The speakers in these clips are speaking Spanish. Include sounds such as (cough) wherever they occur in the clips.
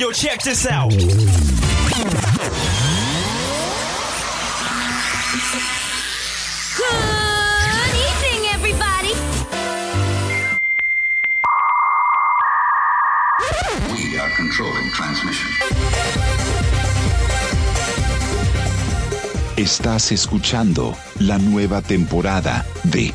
Yo, check this out. Good evening, everybody. We are controlling transmission. Estás escuchando la nueva temporada de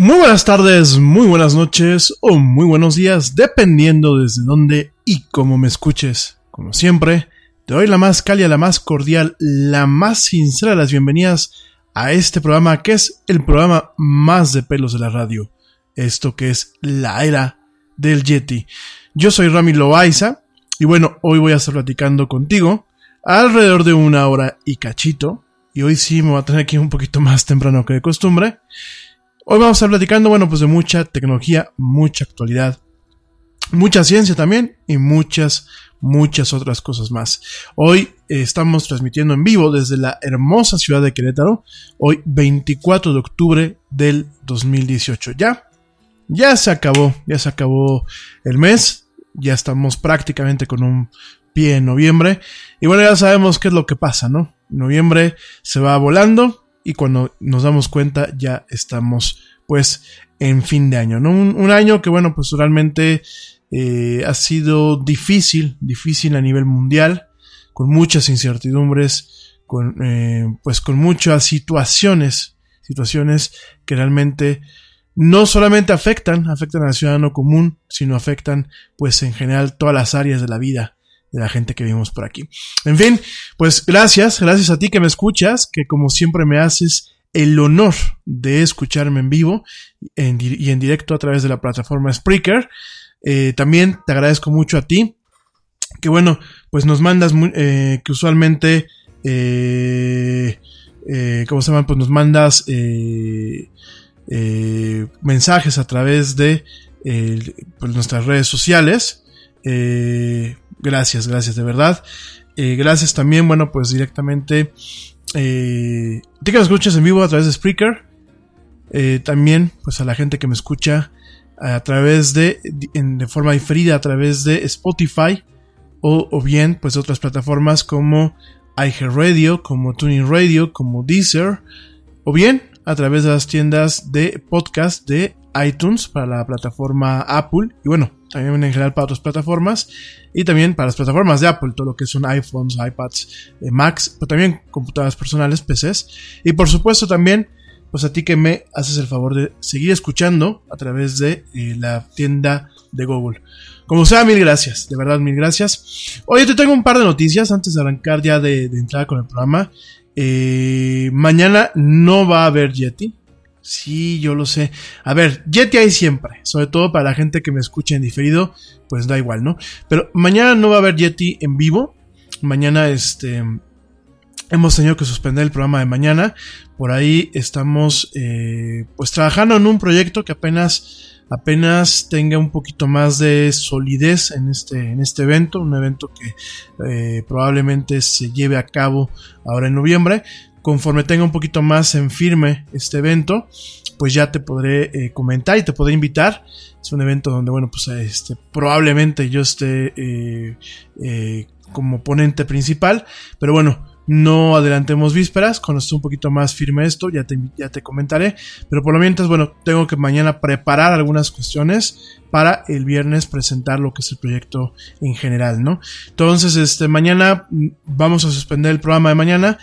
Muy buenas tardes, muy buenas noches o muy buenos días, dependiendo desde dónde y cómo me escuches. Como siempre, te doy la más cálida, la más cordial, la más sincera de las bienvenidas a este programa que es el programa más de pelos de la radio. Esto que es la era del Yeti. Yo soy Rami Loaiza y bueno, hoy voy a estar platicando contigo alrededor de una hora y cachito. Y hoy sí me voy a tener aquí un poquito más temprano que de costumbre. Hoy vamos a estar platicando, bueno, pues de mucha tecnología, mucha actualidad, mucha ciencia también y muchas, muchas otras cosas más. Hoy eh, estamos transmitiendo en vivo desde la hermosa ciudad de Querétaro, hoy 24 de octubre del 2018. Ya, ya se acabó, ya se acabó el mes, ya estamos prácticamente con un pie en noviembre y bueno, ya sabemos qué es lo que pasa, ¿no? Noviembre se va volando y cuando nos damos cuenta ya estamos pues en fin de año, ¿no? Un, año que bueno, pues realmente eh, ha sido difícil, difícil a nivel mundial, con muchas incertidumbres, con, eh, pues con muchas situaciones, situaciones que realmente no solamente afectan, afectan al ciudadano común, sino afectan pues en general todas las áreas de la vida de la gente que vivimos por aquí. En fin, pues gracias, gracias a ti que me escuchas, que como siempre me haces el honor de escucharme en vivo y en directo a través de la plataforma Spreaker. Eh, también te agradezco mucho a ti, que bueno, pues nos mandas, eh, que usualmente, eh, ¿cómo se llama? Pues nos mandas mensajes a través de pues nuestras redes sociales. Gracias, gracias de verdad. Eh, gracias también, bueno, pues directamente. Eh, que me escuchas en vivo a través de Spreaker. Eh, también, pues a la gente que me escucha a través de, en, de forma diferida, a través de Spotify. O, o bien, pues otras plataformas como iHeartRadio, como Tuning Radio, como Deezer. O bien, a través de las tiendas de podcast de iTunes para la plataforma Apple. Y bueno, también en general para otras plataformas y también para las plataformas de Apple, todo lo que son iPhones, iPads, eh, Macs, pero también computadoras personales, PCs y por supuesto también pues a ti que me haces el favor de seguir escuchando a través de eh, la tienda de Google. Como sea, mil gracias, de verdad mil gracias. Oye, te tengo un par de noticias antes de arrancar ya de, entrar con el programa. Eh, mañana no va a haber Yeti, Sí, yo lo sé. A ver, Yeti hay siempre, sobre todo para la gente que me escucha en diferido, pues da igual, ¿no? Pero mañana no va a haber Yeti en vivo. Mañana, este, hemos tenido que suspender el programa de mañana. Por ahí estamos, eh, pues trabajando en un proyecto que apenas, apenas tenga un poquito más de solidez en este, en este evento, un evento que eh, probablemente se lleve a cabo ahora en noviembre conforme tenga un poquito más en firme este evento, pues ya te podré eh, comentar y te podré invitar. Es un evento donde, bueno, pues este, probablemente yo esté eh, eh, como ponente principal, pero bueno, no adelantemos vísperas, cuando esté un poquito más firme esto, ya te, ya te comentaré, pero por lo mientras, bueno, tengo que mañana preparar algunas cuestiones para el viernes presentar lo que es el proyecto en general, ¿no? Entonces, este, mañana mm, vamos a suspender el programa de mañana.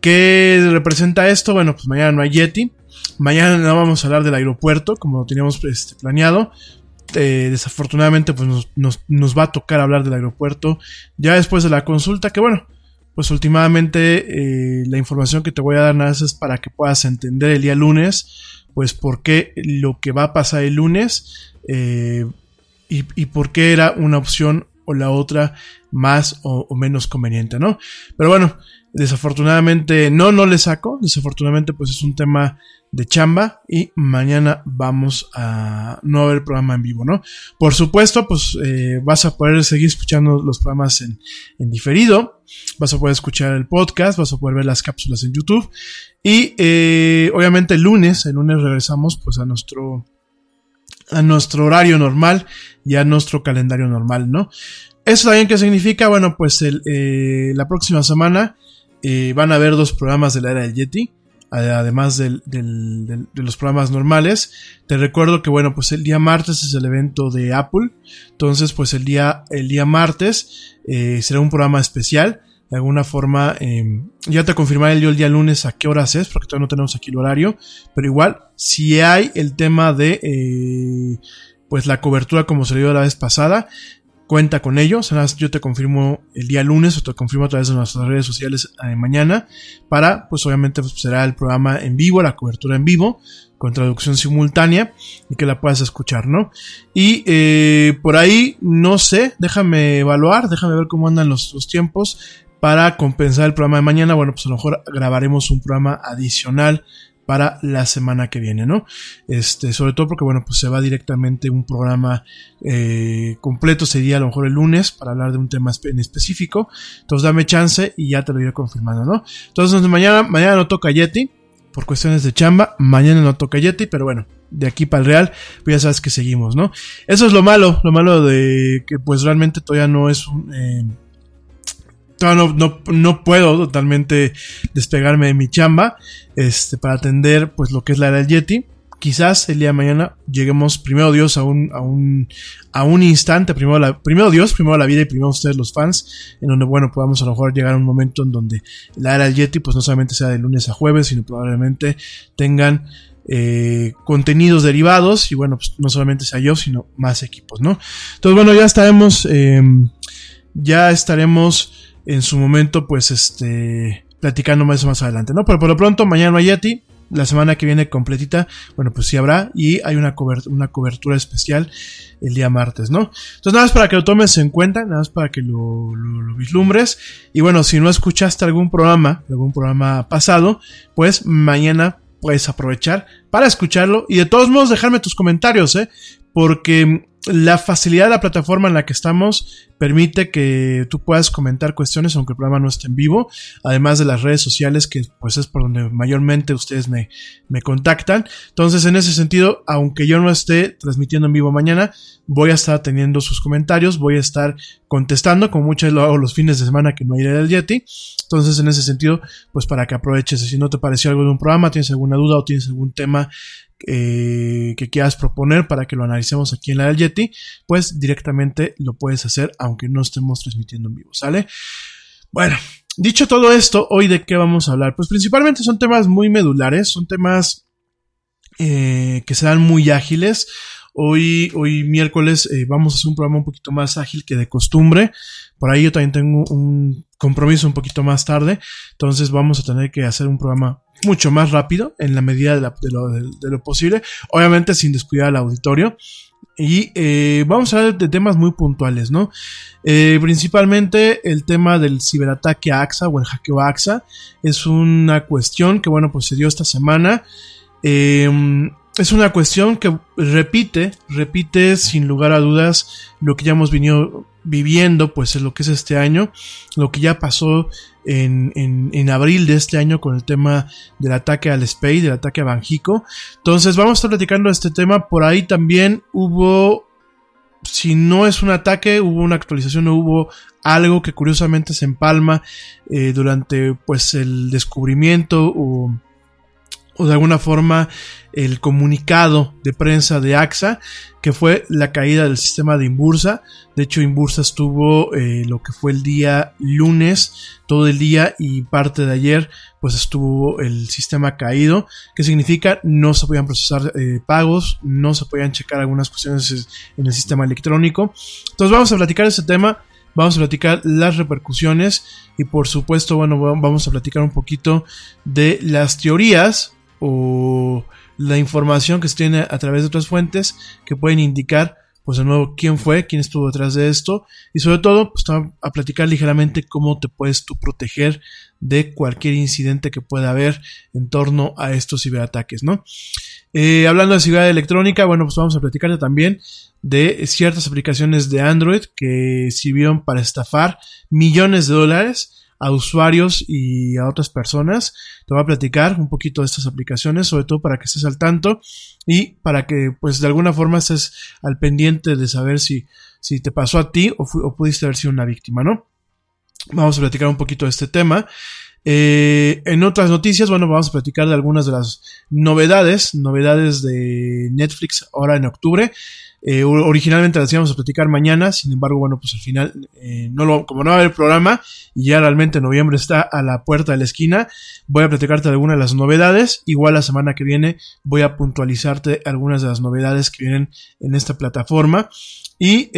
¿Qué representa esto? Bueno, pues mañana no hay Yeti. Mañana no vamos a hablar del aeropuerto, como teníamos este, planeado. Eh, desafortunadamente, pues nos, va a tocar hablar del aeropuerto ya después de la consulta, que bueno, pues últimamente eh, la información que te voy a dar nada más es para que puedas entender el día lunes, pues por qué lo que va a pasar el lunes eh, y, por qué era una opción o la otra más o menos conveniente, ¿no? Pero bueno, Desafortunadamente, no, no le saco. Desafortunadamente, pues es un tema de chamba y mañana vamos a no haber programa en vivo, ¿no? Por supuesto, pues eh, vas a poder seguir escuchando los programas en, diferido, vas a poder escuchar el podcast, vas a poder ver las cápsulas en YouTube y eh, obviamente el lunes, el lunes regresamos pues a nuestro a nuestro horario normal y a nuestro calendario normal, ¿no? Eso también qué significa, bueno, pues el, eh, la próxima semana eh, van a haber dos programas de la era del Yeti, además del, de los programas normales. Te recuerdo que, bueno, pues el día martes es el evento de Apple. Entonces, pues el día, el día martes eh, será un programa especial de alguna forma, eh, ya te confirmaré yo el día lunes a qué horas es, porque todavía no tenemos aquí el horario, pero igual, si hay el tema de, eh, pues la cobertura como se dio la vez pasada, cuenta con ello. Sea, yo te confirmo el día lunes o te confirmo a través de nuestras redes sociales eh, mañana para, pues obviamente pues, será el programa en vivo, la cobertura en vivo con traducción simultánea y que la puedas escuchar, ¿no? Y eh, por ahí, no sé, déjame evaluar, déjame ver cómo andan los, los tiempos para compensar el programa de mañana. Bueno, pues a lo mejor grabaremos un programa adicional para la semana que viene, ¿no? Este, sobre todo porque, bueno, pues se va directamente un programa eh, completo, sería a lo mejor el lunes para hablar de un tema en específico. Entonces dame chance y ya te lo iré confirmando, ¿no? Entonces mañana, mañana no toca Yeti, por cuestiones de chamba, mañana no toca Yeti, pero bueno, de aquí para el Real, pues ya sabes que seguimos, ¿no? Eso es lo malo, lo malo de que pues realmente todavía no es un... Eh, no, no, no, puedo totalmente despegarme de mi chamba este, para atender pues lo que es la era del Yeti. Quizás el día de mañana lleguemos primero Dios a un, a un, a un instante, primero, la, primero Dios, primero la vida y primero ustedes los fans, en donde bueno, podamos a lo mejor llegar a un momento en donde la era del Yeti pues no solamente sea de lunes a jueves, sino probablemente tengan eh, contenidos derivados y bueno, pues no solamente sea yo, sino más equipos, ¿no? Entonces bueno, ya estaremos, eh, ya estaremos en su momento, pues, este, platicando más más adelante, ¿no? Pero por lo pronto, mañana no hay Yeti, la semana que viene completita, bueno, pues sí habrá, y hay una, una cobertura especial el día martes, ¿no? Entonces, nada más para que lo tomes en cuenta, nada más para que lo, lo, vislumbres, y bueno, si no escuchaste algún programa, algún programa pasado, pues mañana puedes aprovechar para escucharlo y de todos modos dejarme tus comentarios, ¿eh? Porque la facilidad de la plataforma en la que estamos permite que tú puedas comentar cuestiones aunque el programa no esté en vivo, además de las redes sociales que pues es por donde mayormente ustedes me, me contactan. Entonces en ese sentido, aunque yo no esté transmitiendo en vivo mañana, voy a estar teniendo sus comentarios, voy a estar contestando, como muchas lo hago los fines de semana que no iré del Yeti. Entonces en ese sentido, pues para que aproveches, si no te pareció algo de un programa, tienes alguna duda o tienes algún tema eh, que quieras proponer para que lo analicemos aquí en la del Yeti, pues directamente lo puedes hacer aunque no estemos transmitiendo en vivo, ¿sale? Bueno, dicho todo esto, hoy de qué vamos a hablar? Pues principalmente son temas muy medulares, son temas eh, que serán muy ágiles. Hoy, hoy miércoles eh, vamos a hacer un programa un poquito más ágil que de costumbre. Por ahí yo también tengo un compromiso un poquito más tarde. Entonces vamos a tener que hacer un programa mucho más rápido en la medida de, lo, posible. Obviamente sin descuidar al auditorio. Y eh, vamos a hablar de temas muy puntuales, ¿no? Eh, principalmente el tema del ciberataque a AXA o el hackeo a AXA. Es una cuestión que, bueno, pues se dio esta semana. Eh, es una cuestión que repite, repite sin lugar a dudas lo que ya hemos venido viviendo, pues en lo que es este año, lo que ya pasó en, en, abril de este año con el tema del ataque al Space, del ataque a Banjico. Entonces vamos a estar platicando de este tema. Por ahí también hubo, si no es un ataque, hubo una actualización, hubo algo que curiosamente se empalma eh, durante pues el descubrimiento o o de alguna forma el comunicado de prensa de AXA, que fue la caída del sistema de Inbursa. De hecho, Inbursa estuvo eh, lo que fue el día lunes, todo el día y parte de ayer, pues estuvo el sistema caído. ¿Qué significa? No se podían procesar eh, pagos, no se podían checar algunas cuestiones en el sistema electrónico. Entonces vamos a platicar ese tema. Vamos a platicar las repercusiones y por supuesto, bueno, vamos a platicar un poquito de las teorías o la información que se tiene a través de otras fuentes que pueden indicar pues de nuevo quién fue, quién estuvo detrás de esto y sobre todo pues a platicar ligeramente cómo te puedes tú proteger de cualquier incidente que pueda haber en torno a estos ciberataques, ¿no? Eh, hablando de seguridad electrónica, bueno pues vamos a platicar también de ciertas aplicaciones de Android que sirvieron para estafar millones de dólares a usuarios y a otras personas. Te voy a platicar un poquito de estas aplicaciones, sobre todo para que estés al tanto y para que pues de alguna forma estés al pendiente de saber si, si te pasó a ti o, o pudiste haber sido una víctima, ¿no? Vamos a platicar un poquito de este tema. Eh, en otras noticias, bueno, vamos a platicar de algunas de las novedades, novedades de Netflix ahora en octubre. Eh, originalmente las íbamos a platicar mañana, sin embargo, bueno, pues al final, eh, no lo, como no va a haber programa y ya realmente noviembre está a la puerta de la esquina, voy a platicarte de algunas de las novedades. Igual la semana que viene voy a puntualizarte algunas de las novedades que vienen en esta plataforma. Y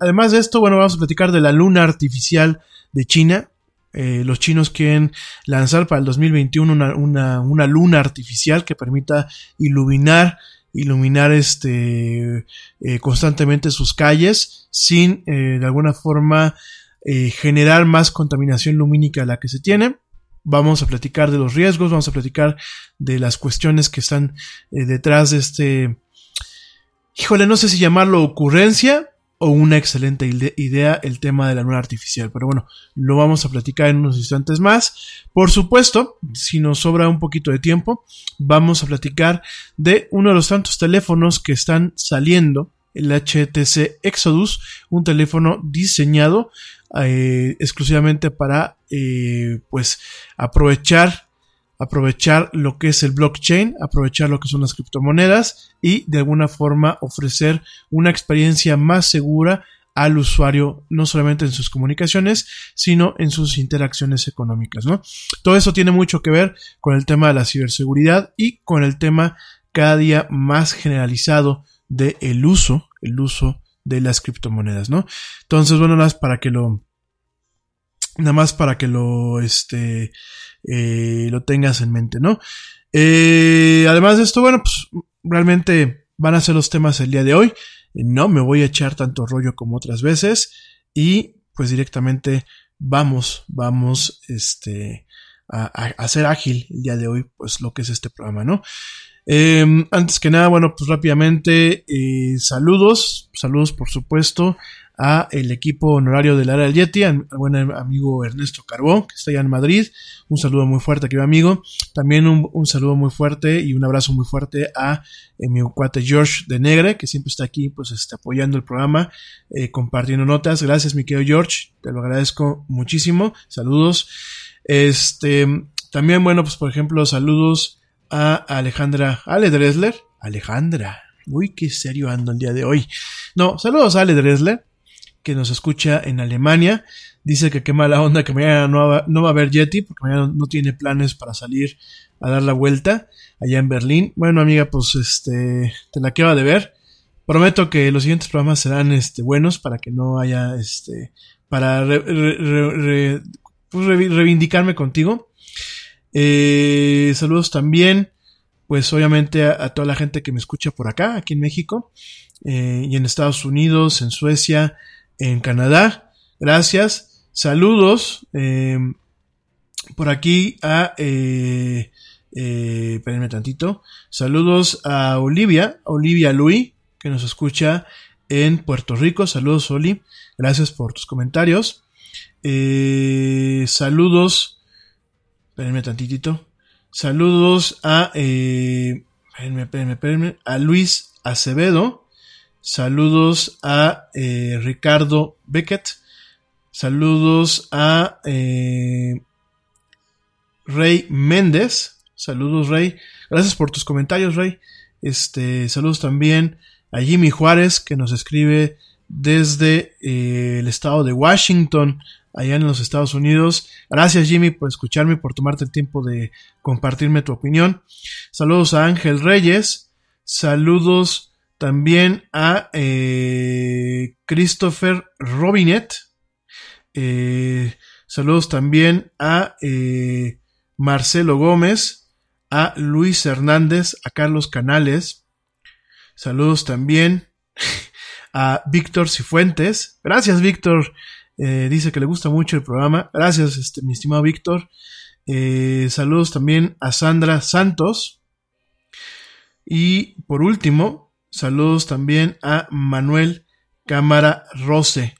además de esto, bueno, vamos a platicar de la luna artificial de China. Eh, los chinos quieren lanzar para el 2021 una, una, una luna artificial que permita iluminar iluminar este eh, constantemente sus calles sin eh, de alguna forma generar más contaminación lumínica de la que se tiene. Vamos a platicar de los riesgos, vamos a platicar de las cuestiones que están detrás de este, híjole, no sé si llamarlo ocurrencia o una excelente idea el tema de la luna artificial. Pero bueno, lo vamos a platicar en unos instantes más. Por supuesto, si nos sobra un poquito de tiempo, vamos a platicar de uno de los tantos teléfonos que están saliendo, el HTC Exodus, un teléfono diseñado eh, exclusivamente para eh, pues aprovechar aprovechar lo que es el blockchain, aprovechar lo que son las criptomonedas y de alguna forma ofrecer una experiencia más segura al usuario, no solamente en sus comunicaciones, sino en sus interacciones económicas, ¿no? Todo eso tiene mucho que ver con el tema de la ciberseguridad y con el tema cada día más generalizado de el uso, el uso de las criptomonedas, ¿no? Entonces, bueno, más para que lo, nada más para que lo, este, eh, lo tengas en mente, ¿no? Eh, además de esto, bueno, pues realmente van a ser los temas el día de hoy. No me voy a echar tanto rollo como otras veces y pues directamente vamos, vamos, este, a, hacer ágil el día de hoy, pues lo que es este programa, ¿no? Em, antes que nada, bueno, pues rápidamente, eh, saludos, saludos por supuesto a el equipo honorario del área del Yeti, al buen amigo Ernesto Carbón, que está allá en Madrid. Un saludo muy fuerte, querido amigo. También un, saludo muy fuerte y un abrazo muy fuerte a eh, mi cuate George de Negre, que siempre está aquí, pues, está apoyando el programa, eh, compartiendo notas. Gracias, mi querido George, te lo agradezco muchísimo. Saludos. Este, también, bueno, pues, por ejemplo, saludos a Alejandra Ale Dresler. Alejandra. Uy, qué serio ando el día de hoy. No, saludos a Ale Dresler que nos escucha en Alemania. Dice que qué mala onda que mañana no va, a haber Yeti, porque mañana no tiene planes para salir a dar la vuelta allá en Berlín. Bueno, amiga, pues este, te la queda de ver. Prometo que los siguientes programas serán este, buenos para que no haya, este, para pues, reivindicarme contigo. Eh, saludos también, pues obviamente a, toda la gente que me escucha por acá, aquí en México, eh, y en Estados Unidos, en Suecia, en Canadá. Gracias. Saludos. Eh, por aquí a... Eh, eh, espérenme tantito. Saludos a Olivia, Olivia Luis, que nos escucha en Puerto Rico. Saludos, Oli. Gracias por tus comentarios. Eh, saludos. Espérenme tantitito. Saludos a... Eh, espérenme, espérenme, espérenme. A Luis Acevedo. Saludos a eh, Ricardo Beckett. Saludos a eh, Rey Méndez. Saludos, Rey. Gracias por tus comentarios, Rey. Este, saludos también a Jimmy Juárez, que nos escribe desde eh, el estado de Washington, allá en los Estados Unidos. Gracias, Jimmy, por escucharme, por tomarte el tiempo de compartirme tu opinión. Saludos a Ángel Reyes. Saludos también a eh, Christopher Robinet. Eh, saludos también a eh, Marcelo Gómez, a Luis Hernández, a Carlos Canales. Saludos también (laughs) a Víctor Cifuentes. Gracias, Víctor. dice que le gusta mucho el programa. Gracias, este, mi estimado Víctor. saludos también a Sandra Santos. Y por último, Saludos también a Manuel Cámara Rose.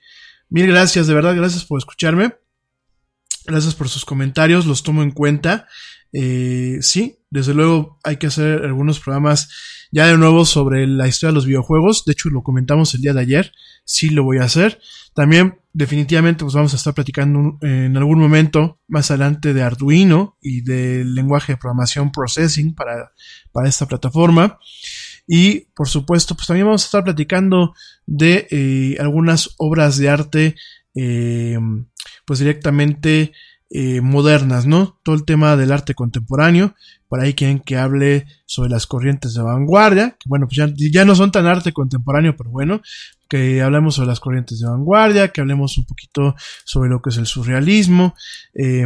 Mil gracias, de verdad, gracias por escucharme. Gracias por sus comentarios, los tomo en cuenta. Eh, sí, desde luego hay que hacer algunos programas ya de nuevo sobre la historia de los videojuegos. De hecho, lo comentamos el día de ayer. sí lo voy a hacer. También definitivamente pues vamos a estar platicando en algún momento más adelante de Arduino y del lenguaje de programación Processing para, para esta plataforma. Y por supuesto, pues también vamos a estar platicando de eh, algunas obras de arte, eh, pues directamente eh, modernas, ¿no? Todo el tema del arte contemporáneo. Por ahí quieren que hable sobre las corrientes de vanguardia, que bueno, pues ya, ya no son tan arte contemporáneo, pero bueno, que hablemos sobre las corrientes de vanguardia, que hablemos un poquito sobre lo que es el surrealismo, eh,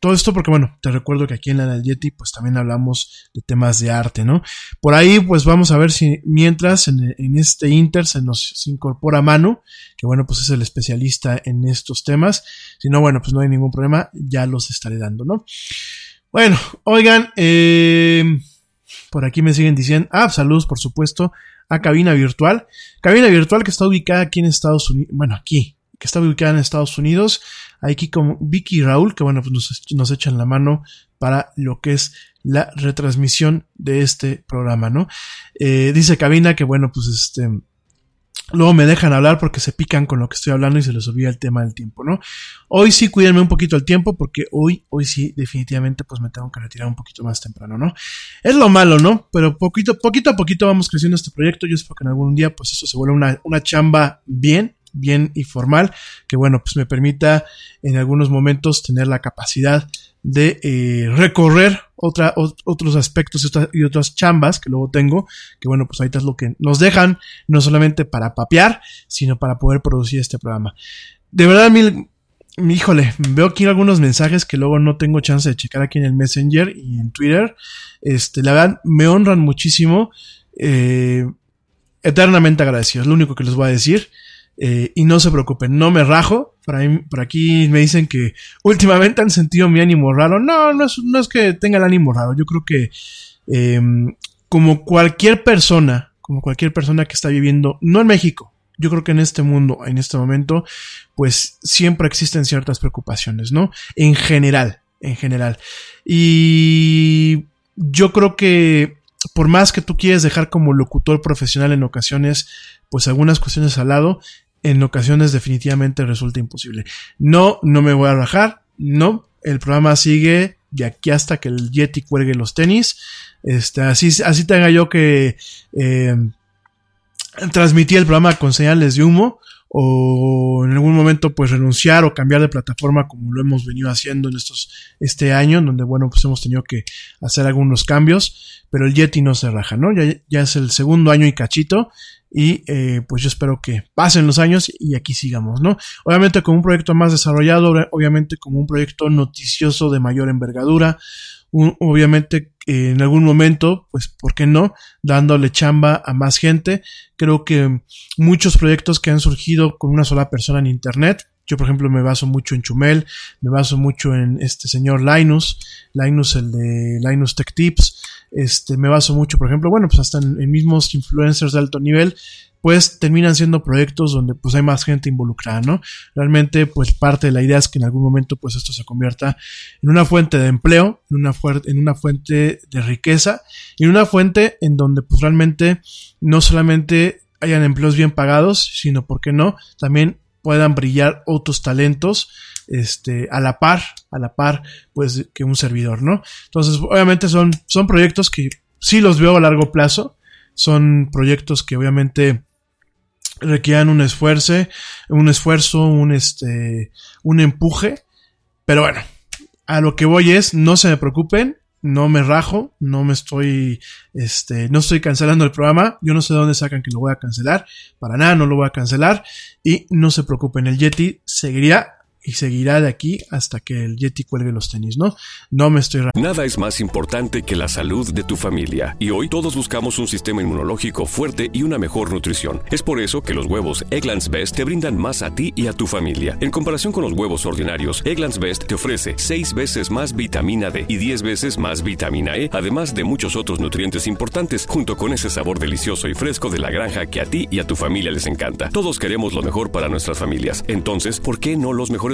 todo esto porque bueno, te recuerdo que aquí en la del Yeti pues también hablamos de temas de arte, ¿no? Por ahí pues vamos a ver si mientras en, este Inter se nos incorpora Manu, que bueno pues es el especialista en estos temas, si no bueno pues no hay ningún problema, ya los estaré dando, ¿no? Bueno, oigan, eh, por aquí me siguen diciendo, ah, saludos por supuesto a Cabina Virtual. Cabina Virtual que está ubicada aquí en Estados Unidos, bueno, aquí, que está ubicada en Estados Unidos. Aquí con Vicky y Raúl, que bueno, pues nos, echan la mano para lo que es la retransmisión de este programa, ¿no? Eh, dice Cabina que bueno, pues este... Luego me dejan hablar porque se pican con lo que estoy hablando y se les olvida el tema del tiempo, ¿no? Hoy sí cuídenme un poquito el tiempo porque hoy, hoy sí definitivamente pues me tengo que retirar un poquito más temprano, ¿no? Es lo malo, ¿no? Pero poquito, poquito a poquito vamos creciendo este proyecto. Yo espero que en algún día pues eso se vuelva una, una chamba bien, bien y formal, que bueno, pues me permita en algunos momentos tener la capacidad de eh, recorrer otros aspectos y otras chambas que luego tengo, que bueno, pues ahorita es lo que nos dejan, no solamente para papear, sino para poder producir este programa. De verdad, mil, híjole, veo aquí algunos mensajes que luego no tengo chance de checar aquí en el Messenger y en Twitter. Este, la verdad, me honran muchísimo. Eh, eternamente agradecido, es lo único que les voy a decir. Eh, y no se preocupen, no me rajo. Por, ahí, por aquí me dicen que últimamente han sentido mi ánimo raro. No, no es, no es que tenga el ánimo raro. Yo creo que eh, como cualquier persona, como cualquier persona que está viviendo, no en México, yo creo que en este mundo, en este momento, pues siempre existen ciertas preocupaciones, ¿no? En general, en general. Y yo creo que por más que tú quieres dejar como locutor profesional en ocasiones, pues algunas cuestiones al lado, en ocasiones definitivamente resulta imposible. No, no me voy a rajar, no, el programa sigue de aquí hasta que el Yeti cuelgue los tenis. Este, así, así tenga yo que eh, transmitir el programa con señales de humo o en algún momento pues renunciar o cambiar de plataforma como lo hemos venido haciendo en estos este año donde bueno pues hemos tenido que hacer algunos cambios pero el Yeti no se raja no ya es el segundo año y cachito y eh, pues yo espero que pasen los años y aquí sigamos, ¿no? Obviamente como un proyecto más desarrollado, obviamente como un proyecto noticioso de mayor envergadura, obviamente eh, en algún momento, pues, ¿por qué no? Dándole chamba a más gente. Creo que muchos proyectos que han surgido con una sola persona en Internet, yo, por ejemplo, me baso mucho en Chumel, me baso mucho en este señor Linus, Linus, el de Linus Tech Tips, este, me baso mucho, por ejemplo, bueno, pues hasta en, mismos influencers de alto nivel, pues terminan siendo proyectos donde pues hay más gente involucrada, ¿no? Realmente pues parte de la idea es que en algún momento pues esto se convierta en una fuente de empleo, en una, en una fuente de riqueza y en una fuente en donde pues realmente no solamente hayan empleos bien pagados, sino, ¿por qué no? También puedan brillar otros talentos este, a la par, a la par, pues, que un servidor, ¿no? Entonces, obviamente son, son proyectos que sí los veo a largo plazo, son proyectos que obviamente requieran un esfuerzo, un esfuerzo, un este, un empuje, pero bueno, a lo que voy es, no se me preocupen, no me rajo, no me estoy, este, no estoy cancelando el programa, yo no sé de dónde sacan que lo voy a cancelar, para nada no lo voy a cancelar, y no se preocupen, el Yeti seguiría y seguirá de aquí hasta que el Yeti cuelgue los tenis, ¿no? No me estoy... Nada es más importante que la salud de tu familia y hoy todos buscamos un sistema inmunológico fuerte y una mejor nutrición. Es por eso que los huevos Egglands Best te brindan más a ti y a tu familia. En comparación con los huevos ordinarios, Egglands Best te ofrece 6 veces más vitamina D y 10 veces más vitamina E, además de muchos otros nutrientes importantes, junto con ese sabor delicioso y fresco de la granja que a ti y a tu familia les encanta. Todos queremos lo mejor para nuestras familias, entonces, ¿por qué no los mejores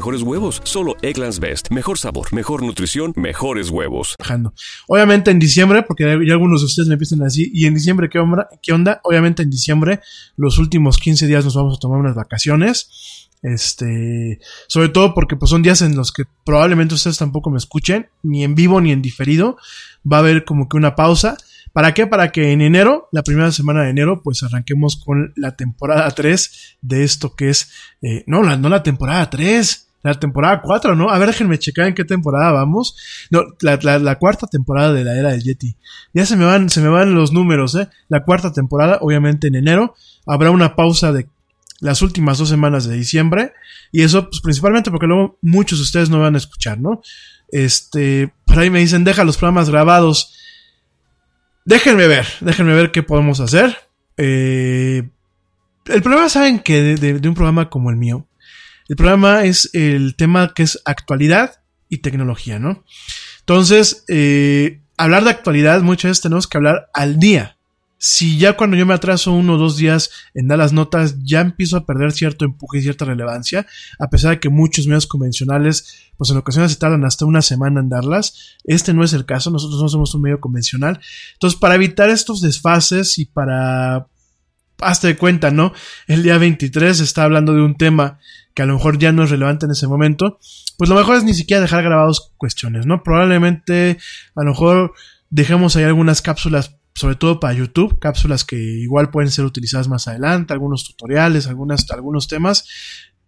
huevos? Solo Egglands Best. Mejor sabor, mejor nutrición, mejores huevos. Obviamente en diciembre, porque ya algunos de ustedes me empiezan así, y en diciembre, ¿qué onda? ¿qué onda? Obviamente en diciembre, los últimos 15 días nos vamos a tomar unas vacaciones. Este, sobre todo porque pues son días en los que probablemente ustedes tampoco me escuchen, ni en vivo ni en diferido. Va a haber como que una pausa. ¿Para qué? Para que en enero, la primera semana de enero, pues arranquemos con la temporada 3 de esto que es, eh, no, la, no la temporada 3, la temporada 4, ¿no? A ver, déjenme checar en qué temporada vamos. No, la, la, cuarta temporada de la era del Yeti. Ya se me van, se me van los números, ¿eh? La cuarta temporada, obviamente en enero. Habrá una pausa de las últimas dos semanas de diciembre. Y eso, pues principalmente porque luego muchos de ustedes no van a escuchar, ¿no? Este, por ahí me dicen, deja los programas grabados. Déjenme ver, déjenme ver qué podemos hacer. Eh, el problema, saben que de un programa como el mío, el programa es el tema que es actualidad y tecnología, ¿no? Entonces, eh, hablar de actualidad muchas veces tenemos que hablar al día. Si ya cuando yo me atraso uno o dos días en dar las notas, ya empiezo a perder cierto empuje y cierta relevancia, a pesar de que muchos medios convencionales, pues en ocasiones se tardan hasta una semana en darlas. Este no es el caso, nosotros no somos un medio convencional. Entonces, para evitar estos desfases y para hazte de cuenta, ¿no? El día 23 está hablando de un tema que a lo mejor ya no es relevante en ese momento, pues lo mejor es ni siquiera dejar grabados cuestiones, ¿no? Probablemente a lo mejor dejemos ahí algunas cápsulas, sobre todo para YouTube, cápsulas que igual pueden ser utilizadas más adelante, algunos tutoriales, algunas, algunos temas,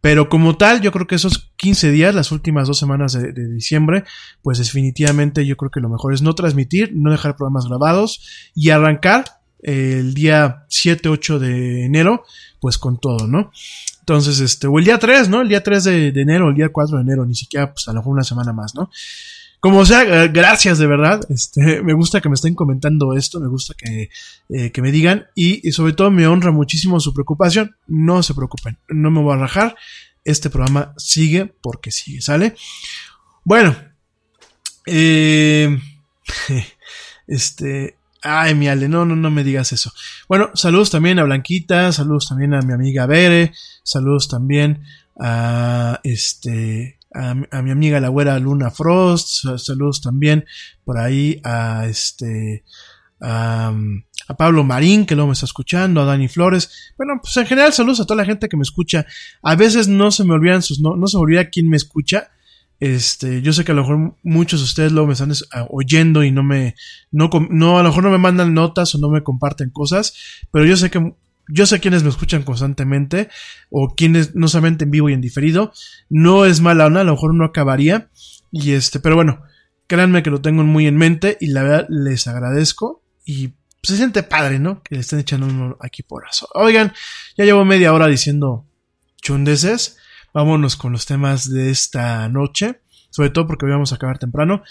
pero como tal, yo creo que esos 15 días, las últimas dos semanas de, de, diciembre, pues definitivamente yo creo que lo mejor es no transmitir, no dejar programas grabados y arrancar el día 7, 8 de enero, pues con todo, ¿no? Entonces, este, o el día 3, ¿no? El día 3 de, de enero, el día 4 de enero, ni siquiera, pues a lo mejor una semana más, ¿no? Como sea, gracias de verdad. Este, (laughs) me gusta que me estén comentando esto, me gusta que, eh, que me digan y, y, sobre todo me honra muchísimo su preocupación. No se preocupen, no me voy a rajar. Este programa sigue porque sigue, ¿sale? Bueno, eh, (laughs) este, Ay, mi Ale, no, no, no me digas eso. Bueno, saludos también a Blanquita, saludos también a mi amiga Bere, saludos también a este, a, mi amiga la güera Luna Frost, saludos también por ahí a este, a, a Pablo Marín, que luego me está escuchando, a Dani Flores. Bueno, pues en general saludos a toda la gente que me escucha. A veces no se me olvidan sus, no, no se me olvida quién me escucha. Este, yo sé que a lo mejor muchos de ustedes luego me están oyendo y no me, no, no, a lo mejor no me mandan notas o no me comparten cosas, pero yo sé que, yo sé quienes me escuchan constantemente o quienes no solamente en vivo y en diferido. No es mala onda, a lo mejor no acabaría. Y este, pero bueno, créanme que lo tengo muy en mente y la verdad les agradezco y se siente padre, ¿no? Que le estén echando uno aquí por eso. Oigan, ya llevo media hora diciendo chundeces vámonos con los temas de esta noche, sobre todo porque hoy vamos a acabar temprano.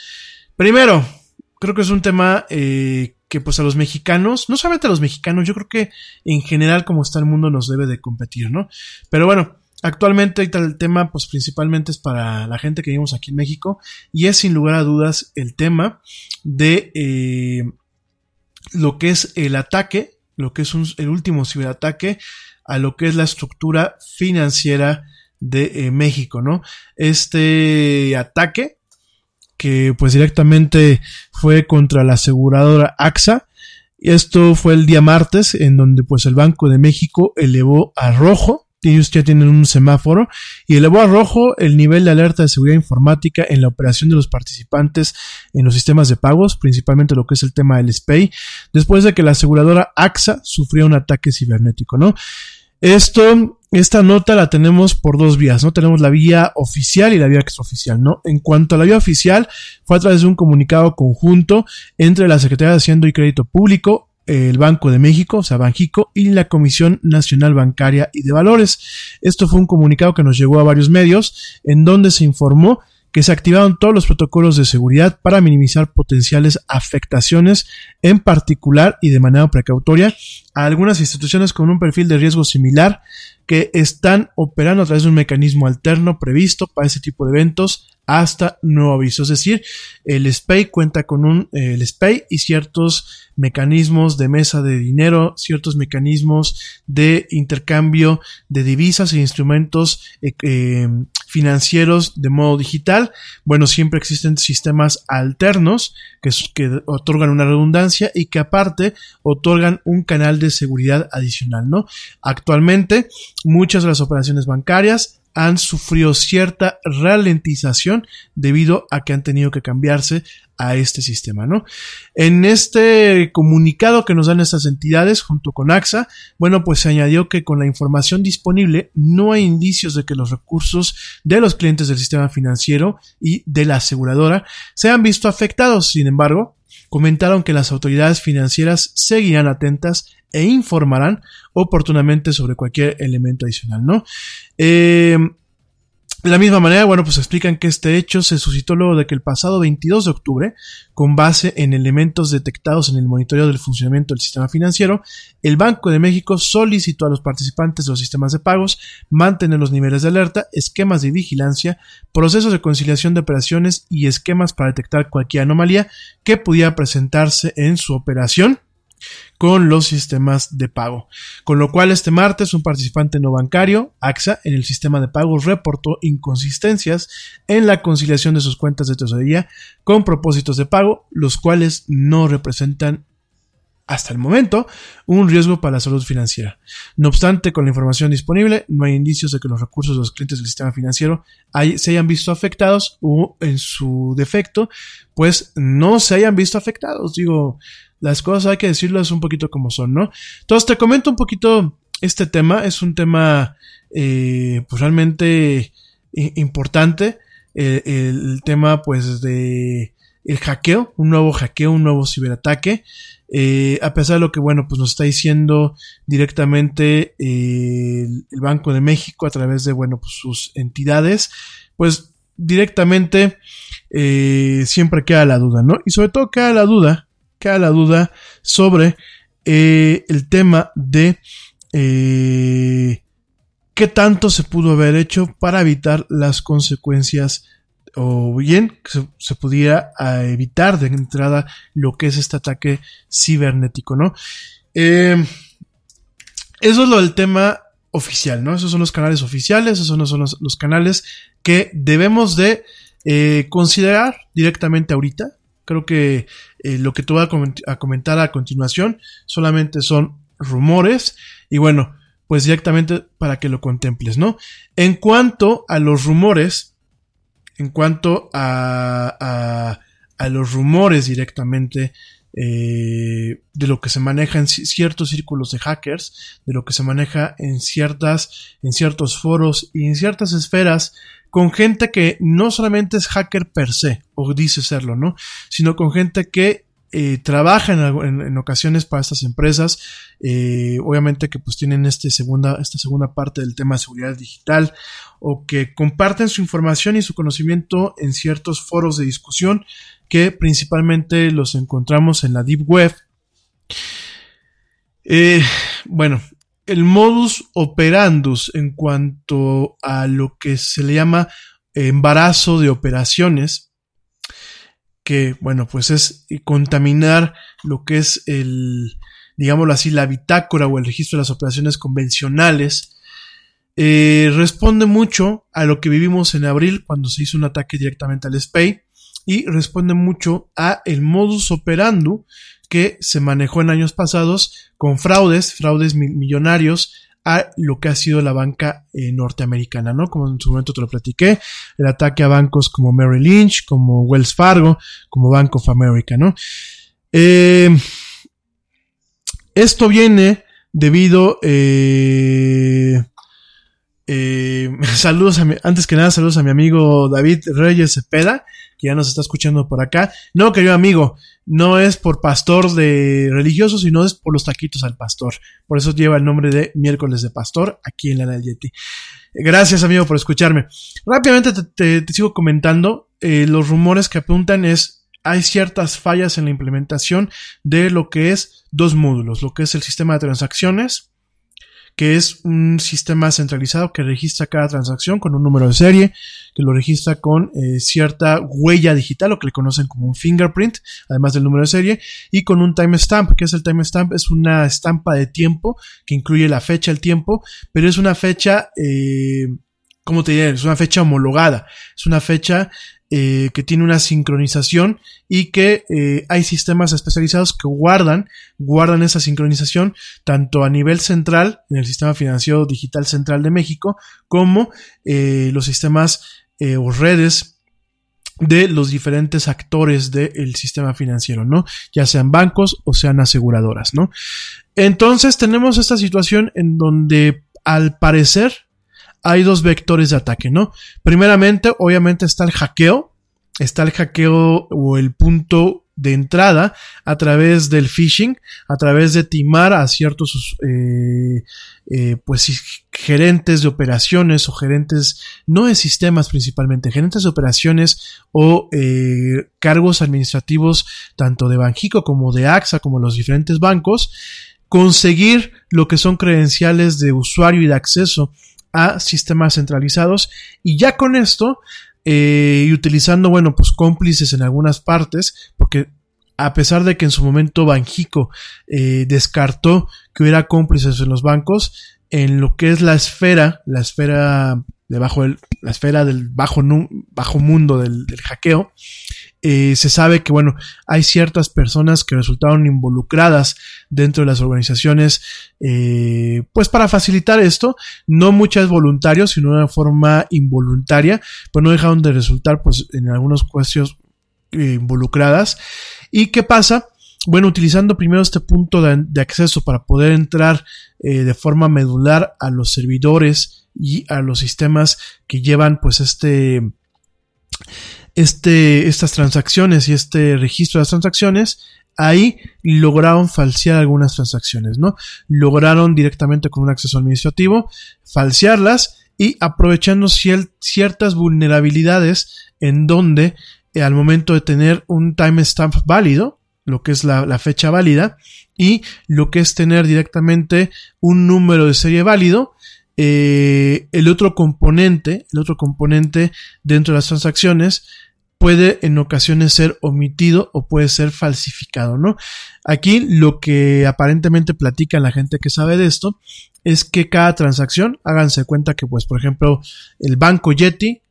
Primero, creo que es un tema eh, que pues a los mexicanos, no solamente a los mexicanos, yo creo que en general como está el mundo nos debe de competir, ¿no? Pero bueno, actualmente ahorita el tema pues principalmente es para la gente que vivimos aquí en México y es sin lugar a dudas el tema de eh, lo que es el ataque, lo que es un, el último ciberataque a lo que es la estructura financiera de eh, México, ¿no? Este ataque que pues directamente fue contra la aseguradora AXA. Esto fue el día martes en donde pues el Banco de México elevó a rojo, ellos ya tienen un semáforo, y elevó a rojo el nivel de alerta de seguridad informática en la operación de los participantes en los sistemas de pagos, principalmente lo que es el tema del SPAY, después de que la aseguradora AXA sufrió un ataque cibernético, ¿no? Esto, esta nota la tenemos por dos vías, ¿no? Tenemos la vía oficial y la vía extraoficial, ¿no? En cuanto a la vía oficial, fue a través de un comunicado conjunto entre la Secretaría de Hacienda y Crédito Público, el Banco de México, o sea, Banjico, y la Comisión Nacional Bancaria y de Valores. Esto fue un comunicado que nos llegó a varios medios, en donde se informó que se activaron todos los protocolos de seguridad para minimizar potenciales afectaciones, en particular y de manera precautoria, a algunas instituciones con un perfil de riesgo similar que están operando a través de un mecanismo alterno previsto para ese tipo de eventos hasta nuevo aviso. Es decir, el SPAY cuenta con un el SPAY y ciertos mecanismos de mesa de dinero, ciertos mecanismos de intercambio de divisas e instrumentos eh, eh, financieros de modo digital. Bueno, siempre existen sistemas alternos que, otorgan una redundancia y que aparte otorgan un canal de seguridad adicional, ¿no? Actualmente, muchas de las operaciones bancarias han sufrido cierta ralentización debido a que han tenido que cambiarse a este sistema, ¿no? En este comunicado que nos dan estas entidades junto con AXA, bueno, pues se añadió que con la información disponible no hay indicios de que los recursos de los clientes del sistema financiero y de la aseguradora sean visto afectados. Sin embargo, comentaron que las autoridades financieras seguirán atentas e informarán oportunamente sobre cualquier elemento adicional, ¿no? Eh, de la misma manera, bueno, pues explican que este hecho se suscitó luego de que el pasado 22 de octubre, con base en elementos detectados en el monitoreo del funcionamiento del sistema financiero, el Banco de México solicitó a los participantes de los sistemas de pagos mantener los niveles de alerta, esquemas de vigilancia, procesos de conciliación de operaciones y esquemas para detectar cualquier anomalía que pudiera presentarse en su operación con los sistemas de pago. Con lo cual este martes un participante no bancario, AXA, en el sistema de pagos reportó inconsistencias en la conciliación de sus cuentas de tesorería con propósitos de pago, los cuales no representan hasta el momento, un riesgo para la salud financiera. No obstante, con la información disponible, no hay indicios de que los recursos de los clientes del sistema financiero se hayan visto afectados o, en su defecto, pues no se hayan visto afectados. Digo, las cosas hay que decirlas un poquito como son, ¿no? Entonces te comento un poquito este tema, es un tema eh, pues realmente importante, eh, el tema pues de el hackeo, un nuevo hackeo, un nuevo ciberataque, eh, a pesar de lo que bueno pues nos está diciendo directamente el, el, Banco de México a través de bueno pues sus entidades, pues directamente siempre queda la duda, ¿no? Y sobre todo queda la duda queda la duda sobre eh, el tema de eh, qué tanto se pudo haber hecho para evitar las consecuencias o bien que se, pudiera evitar de entrada lo que es este ataque cibernético, ¿no? Eh, eso es lo del tema oficial, ¿no? Esos son los canales oficiales, esos no son los, los canales que debemos de considerar directamente ahorita, Creo que eh, lo que te voy a, comentar a continuación solamente son rumores y bueno, pues directamente para que lo contemples, ¿no? En cuanto a los rumores, en cuanto a, a, los rumores directamente eh, de lo que se maneja en ciertos círculos de hackers, de lo que se maneja en ciertas, en ciertos foros y en ciertas esferas con gente que no solamente es hacker per se, o dice serlo, ¿no? Sino con gente que eh, trabaja en, ocasiones para estas empresas, eh, obviamente que pues tienen este segunda, esta segunda parte del tema de seguridad digital, o que comparten su información y su conocimiento en ciertos foros de discusión que principalmente los encontramos en la Deep Web. Eh, bueno, el modus operandus en cuanto a lo que se le llama embarazo de operaciones, que bueno, pues es contaminar lo que es el, digámoslo así, la bitácora o el registro de las operaciones convencionales, eh, responde mucho a lo que vivimos en abril cuando se hizo un ataque directamente al SPAY y responde mucho a el modus operandi que se manejó en años pasados con fraudes, fraudes millonarios a lo que ha sido la banca eh, norteamericana, ¿no? Como en su momento te lo platiqué, el ataque a bancos como Merrill Lynch, como Wells Fargo, como Bank of America, ¿no? Eh, esto viene debido, eh, (laughs) saludos a mi, antes que nada, saludos a mi amigo David Reyes Cepeda, que ya nos está escuchando por acá. No, querido amigo, no es por pastor de religioso, sino es por los taquitos al pastor. Por eso lleva el nombre de miércoles de pastor aquí en la Yeti. Gracias, amigo, por escucharme. Rápidamente te, sigo comentando. Eh, los rumores que apuntan es hay ciertas fallas en la implementación de lo que es dos módulos, lo que es el sistema de transacciones que es un sistema centralizado que registra cada transacción con un número de serie, que lo registra con eh, cierta huella digital, lo que le conocen como un fingerprint, además del número de serie, y con un timestamp, que es el timestamp, es una estampa de tiempo que incluye la fecha, el tiempo, pero es una fecha, eh, ¿cómo te diré? Es una fecha homologada, es una fecha eh, que tiene una sincronización y que eh, hay sistemas especializados que guardan, guardan esa sincronización tanto a nivel central, en el sistema financiero digital central de México, como eh, los sistemas o redes de los diferentes actores del sistema financiero, ¿no? Ya sean bancos o sean aseguradoras, ¿no? Entonces tenemos esta situación en donde al parecer hay dos vectores de ataque, ¿no? Primeramente, obviamente está el hackeo, está el hackeo o el punto de entrada a través del phishing, a través de timar a ciertos eh, eh, pues gerentes de operaciones o gerentes no de sistemas principalmente, gerentes de operaciones o eh, cargos administrativos tanto de Banjico como de AXA como los diferentes bancos, conseguir lo que son credenciales de usuario y de acceso a sistemas centralizados. Y ya con esto eh, y utilizando bueno pues cómplices en algunas partes porque a pesar de que en su momento Banjico eh, descartó que hubiera cómplices en los bancos en lo que es la esfera la esfera debajo del, la esfera del bajo, bajo mundo del, del hackeo eh, se sabe que, bueno, hay ciertas personas que resultaron involucradas dentro de las organizaciones, eh, pues para facilitar esto, no muchas voluntarios, sino de una forma involuntaria, pero no dejaron de resultar, pues, en algunos cuestiones eh, involucradas. ¿Y qué pasa? Bueno, utilizando primero este punto de acceso para poder entrar de forma medular a los servidores y a los sistemas que llevan, pues, este, este, estas transacciones y este registro de las transacciones, ahí lograron falsear algunas transacciones, ¿no? Lograron directamente con un acceso administrativo falsearlas y aprovechando ciertas vulnerabilidades en donde eh, al momento de tener un timestamp válido, lo que es la, fecha válida, y lo que es tener directamente un número de serie válido, eh, el otro componente, el otro componente dentro de las transacciones puede en ocasiones ser omitido o puede ser falsificado, ¿no? Aquí lo que aparentemente platica la gente que sabe de esto es que cada transacción, háganse cuenta que pues por ejemplo el banco Yeti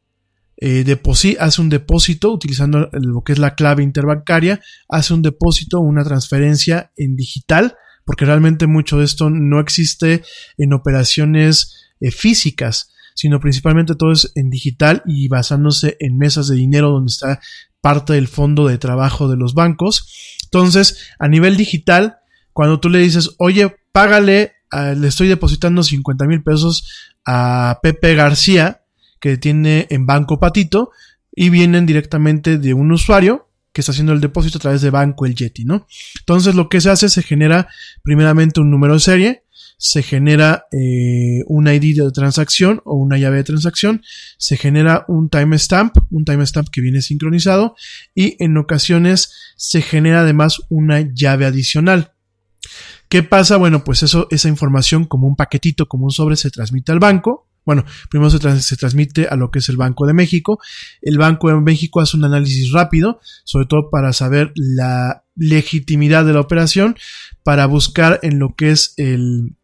eh, hace un depósito utilizando lo que es la clave interbancaria, hace un depósito, una transferencia en digital, porque realmente mucho de esto no existe en operaciones eh, físicas sino principalmente todo es en digital y basándose en mesas de dinero donde está parte del fondo de trabajo de los bancos. Entonces, a nivel digital, cuando tú le dices, oye, págale, le estoy depositando 50 mil pesos a Pepe García, que tiene en Banco Patito, y vienen directamente de un usuario que está haciendo el depósito a través de Banco El Yeti, ¿no? Entonces lo que se hace, se genera primeramente un número de serie, se genera eh, un ID de transacción o una llave de transacción, se genera un timestamp, un timestamp que viene sincronizado y en ocasiones se genera además una llave adicional. ¿Qué pasa? Bueno, pues eso, esa información como un paquetito, como un sobre, se transmite al banco. Bueno, primero se, transmite a lo que es el Banco de México. El Banco de México hace un análisis rápido, sobre todo para saber la legitimidad de la operación, para buscar en lo que es el,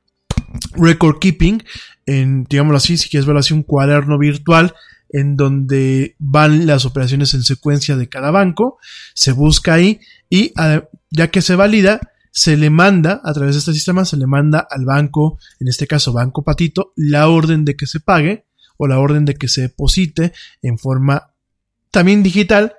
record keeping, en, digámoslo así, si quieres verlo así, un cuaderno virtual en donde van las operaciones en secuencia de cada banco, se busca ahí y ya que se valida, se le manda a través de este sistema, se le manda al banco, en este caso Banco Patito, la orden de que se pague o la orden de que se deposite en forma también digital,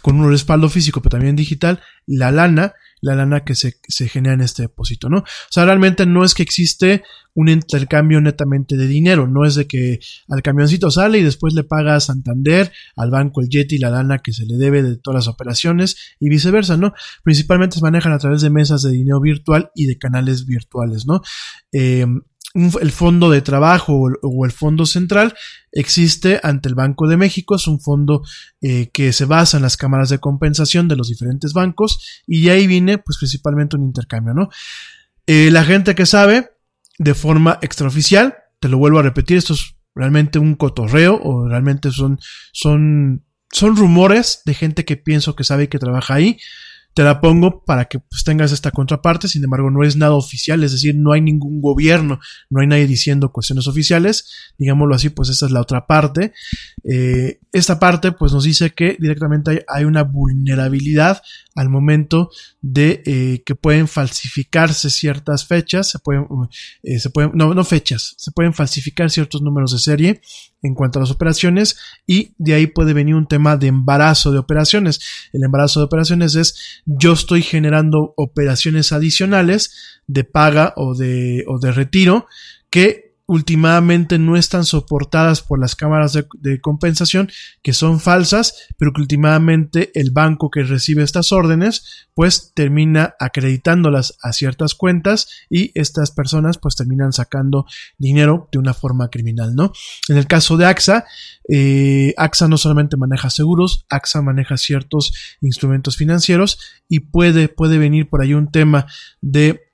con un respaldo físico, pero también digital, la lana la lana que se, se genera en este depósito, ¿no? O sea, realmente no es que existe un intercambio netamente de dinero, no es de que al camioncito sale y después le paga a Santander, al banco el Yeti la lana que se le debe de todas las operaciones y viceversa, ¿no? Principalmente se manejan a través de mesas de dinero virtual y de canales virtuales, ¿no? Eh, el fondo de trabajo o el fondo central existe ante el Banco de México, es un fondo eh, que se basa en las cámaras de compensación de los diferentes bancos y de ahí viene pues principalmente un intercambio, ¿no? Eh, la gente que sabe de forma extraoficial, te lo vuelvo a repetir, esto es realmente un cotorreo o realmente son, son, son rumores de gente que pienso que sabe y que trabaja ahí, te la pongo para que pues, tengas esta contraparte, sin embargo no es nada oficial, es decir, no hay ningún gobierno, no hay nadie diciendo cuestiones oficiales, digámoslo así, pues esta es la otra parte. Eh, esta parte pues nos dice que directamente hay, una vulnerabilidad al momento de eh, que pueden falsificarse ciertas fechas, se pueden, eh, se pueden, no, no fechas, se pueden falsificar ciertos números de serie en cuanto a las operaciones y de ahí puede venir un tema de embarazo de operaciones. El embarazo de operaciones es yo estoy generando operaciones adicionales de paga o de, o de retiro que últimamente no están soportadas por las cámaras de, compensación, que son falsas, pero que últimamente el banco que recibe estas órdenes, pues termina acreditándolas a ciertas cuentas y estas personas pues terminan sacando dinero de una forma criminal, ¿no? En el caso de AXA, eh, AXA no solamente maneja seguros, AXA maneja ciertos instrumentos financieros y puede, puede venir por ahí un tema de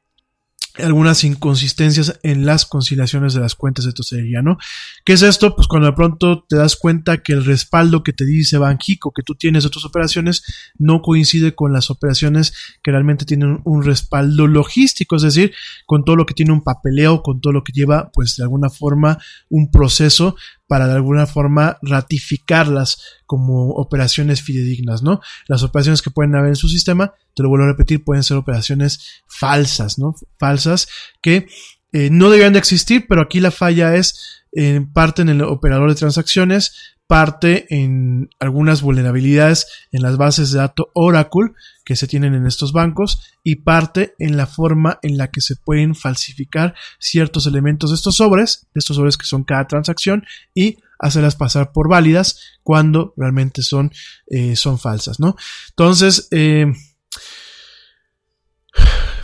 algunas inconsistencias en las conciliaciones de las cuentas de tesorería, ¿no? ¿Qué es esto? Pues cuando de pronto te das cuenta que el respaldo que te dice Banjico que tú tienes de tus operaciones no coincide con las operaciones que realmente tienen un respaldo logístico, es decir, con todo lo que tiene un papeleo, con todo lo que lleva, pues de alguna forma, un proceso para de alguna forma ratificarlas como operaciones fidedignas, ¿no? Las operaciones que pueden haber en su sistema, te lo vuelvo a repetir, pueden ser operaciones falsas, ¿no? Falsas que eh, no deberían de existir, pero aquí la falla es en parte en el operador de transacciones, parte en algunas vulnerabilidades en las bases de datos Oracle que se tienen en estos bancos y parte en la forma en la que se pueden falsificar ciertos elementos de estos sobres, de estos sobres que son cada transacción y hacerlas pasar por válidas cuando realmente son, eh, son falsas, ¿no? Entonces, eh,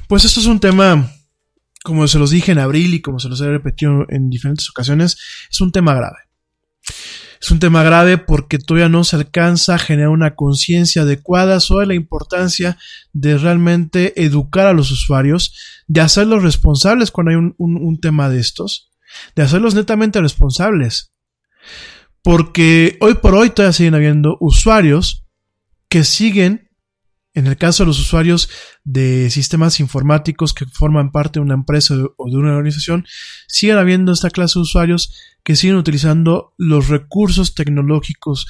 pues esto es un tema, como se los dije en abril y como se los he repetido en diferentes ocasiones, es un tema grave. Es un tema grave porque todavía no se alcanza a generar una conciencia adecuada sobre la importancia de realmente educar a los usuarios, de hacerlos responsables cuando hay un, tema de estos, de hacerlos netamente responsables. Porque hoy por hoy todavía siguen habiendo usuarios que siguen en el caso de los usuarios de sistemas informáticos que forman parte de una empresa o de una organización, siguen habiendo esta clase de usuarios que siguen utilizando los recursos tecnológicos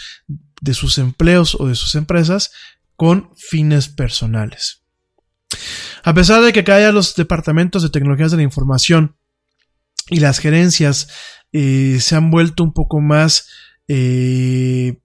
de sus empleos o de sus empresas con fines personales. A pesar de que haya los departamentos de tecnologías de la información y las gerencias eh, se han vuelto un poco más eh,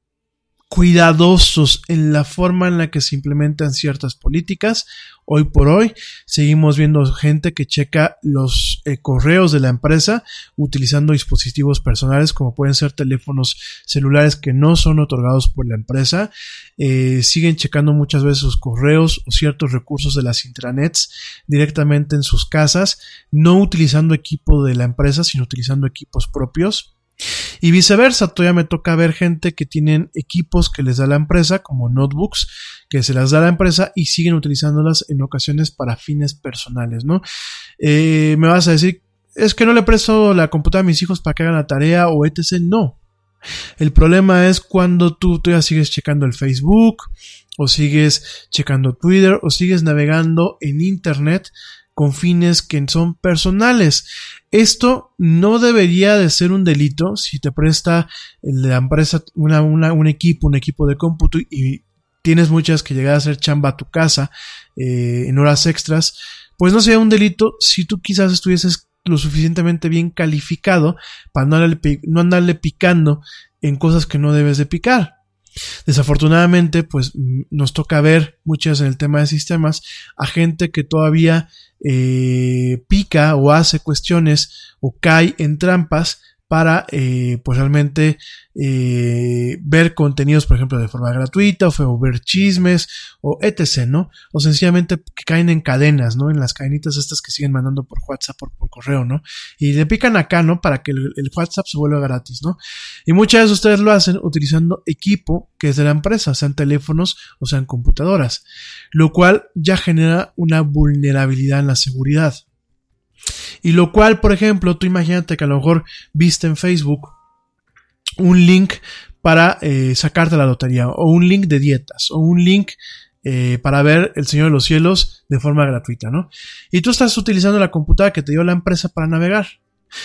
cuidadosos en la forma en la que se implementan ciertas políticas. Hoy por hoy seguimos viendo gente que checa los eh, correos de la empresa utilizando dispositivos personales como pueden ser teléfonos celulares que no son otorgados por la empresa. Eh, siguen checando muchas veces sus correos o ciertos recursos de las intranets directamente en sus casas, no utilizando equipo de la empresa, sino utilizando equipos propios. Y viceversa, todavía me toca ver gente que tienen equipos que les da la empresa, como notebooks, que se las da la empresa y siguen utilizándolas en ocasiones para fines personales, ¿no? Eh, me vas a decir, es que no le presto la computadora a mis hijos para que hagan la tarea o etc. No. El problema es cuando tú todavía sigues checando el Facebook, o sigues checando Twitter, o sigues navegando en Internet con fines que son personales. Esto no debería de ser un delito si te presta la empresa una, un equipo, un equipo de cómputo y tienes muchas que llegar a hacer chamba a tu casa eh, en horas extras, pues no sea un delito si tú quizás estuvieses lo suficientemente bien calificado para no andarle, no andarle picando en cosas que no debes de picar. Desafortunadamente, pues mm, nos toca ver muchas en el tema de sistemas a gente que todavía eh, pica o hace cuestiones o cae en trampas para eh, pues realmente eh, ver contenidos por ejemplo de forma gratuita o, ver chismes o etc no o sencillamente que caen en cadenas no en las cadenitas estas que siguen mandando por WhatsApp por, por correo no y le pican acá no para que el, el, WhatsApp se vuelva gratis no y muchas veces ustedes lo hacen utilizando equipo que es de la empresa sean teléfonos o sean computadoras lo cual ya genera una vulnerabilidad en la seguridad y lo cual, por ejemplo, tú imagínate que a lo mejor viste en Facebook un link para eh, sacarte la lotería, o un link de dietas, o un link eh, para ver El Señor de los Cielos de forma gratuita, ¿no? Y tú estás utilizando la computadora que te dio la empresa para navegar.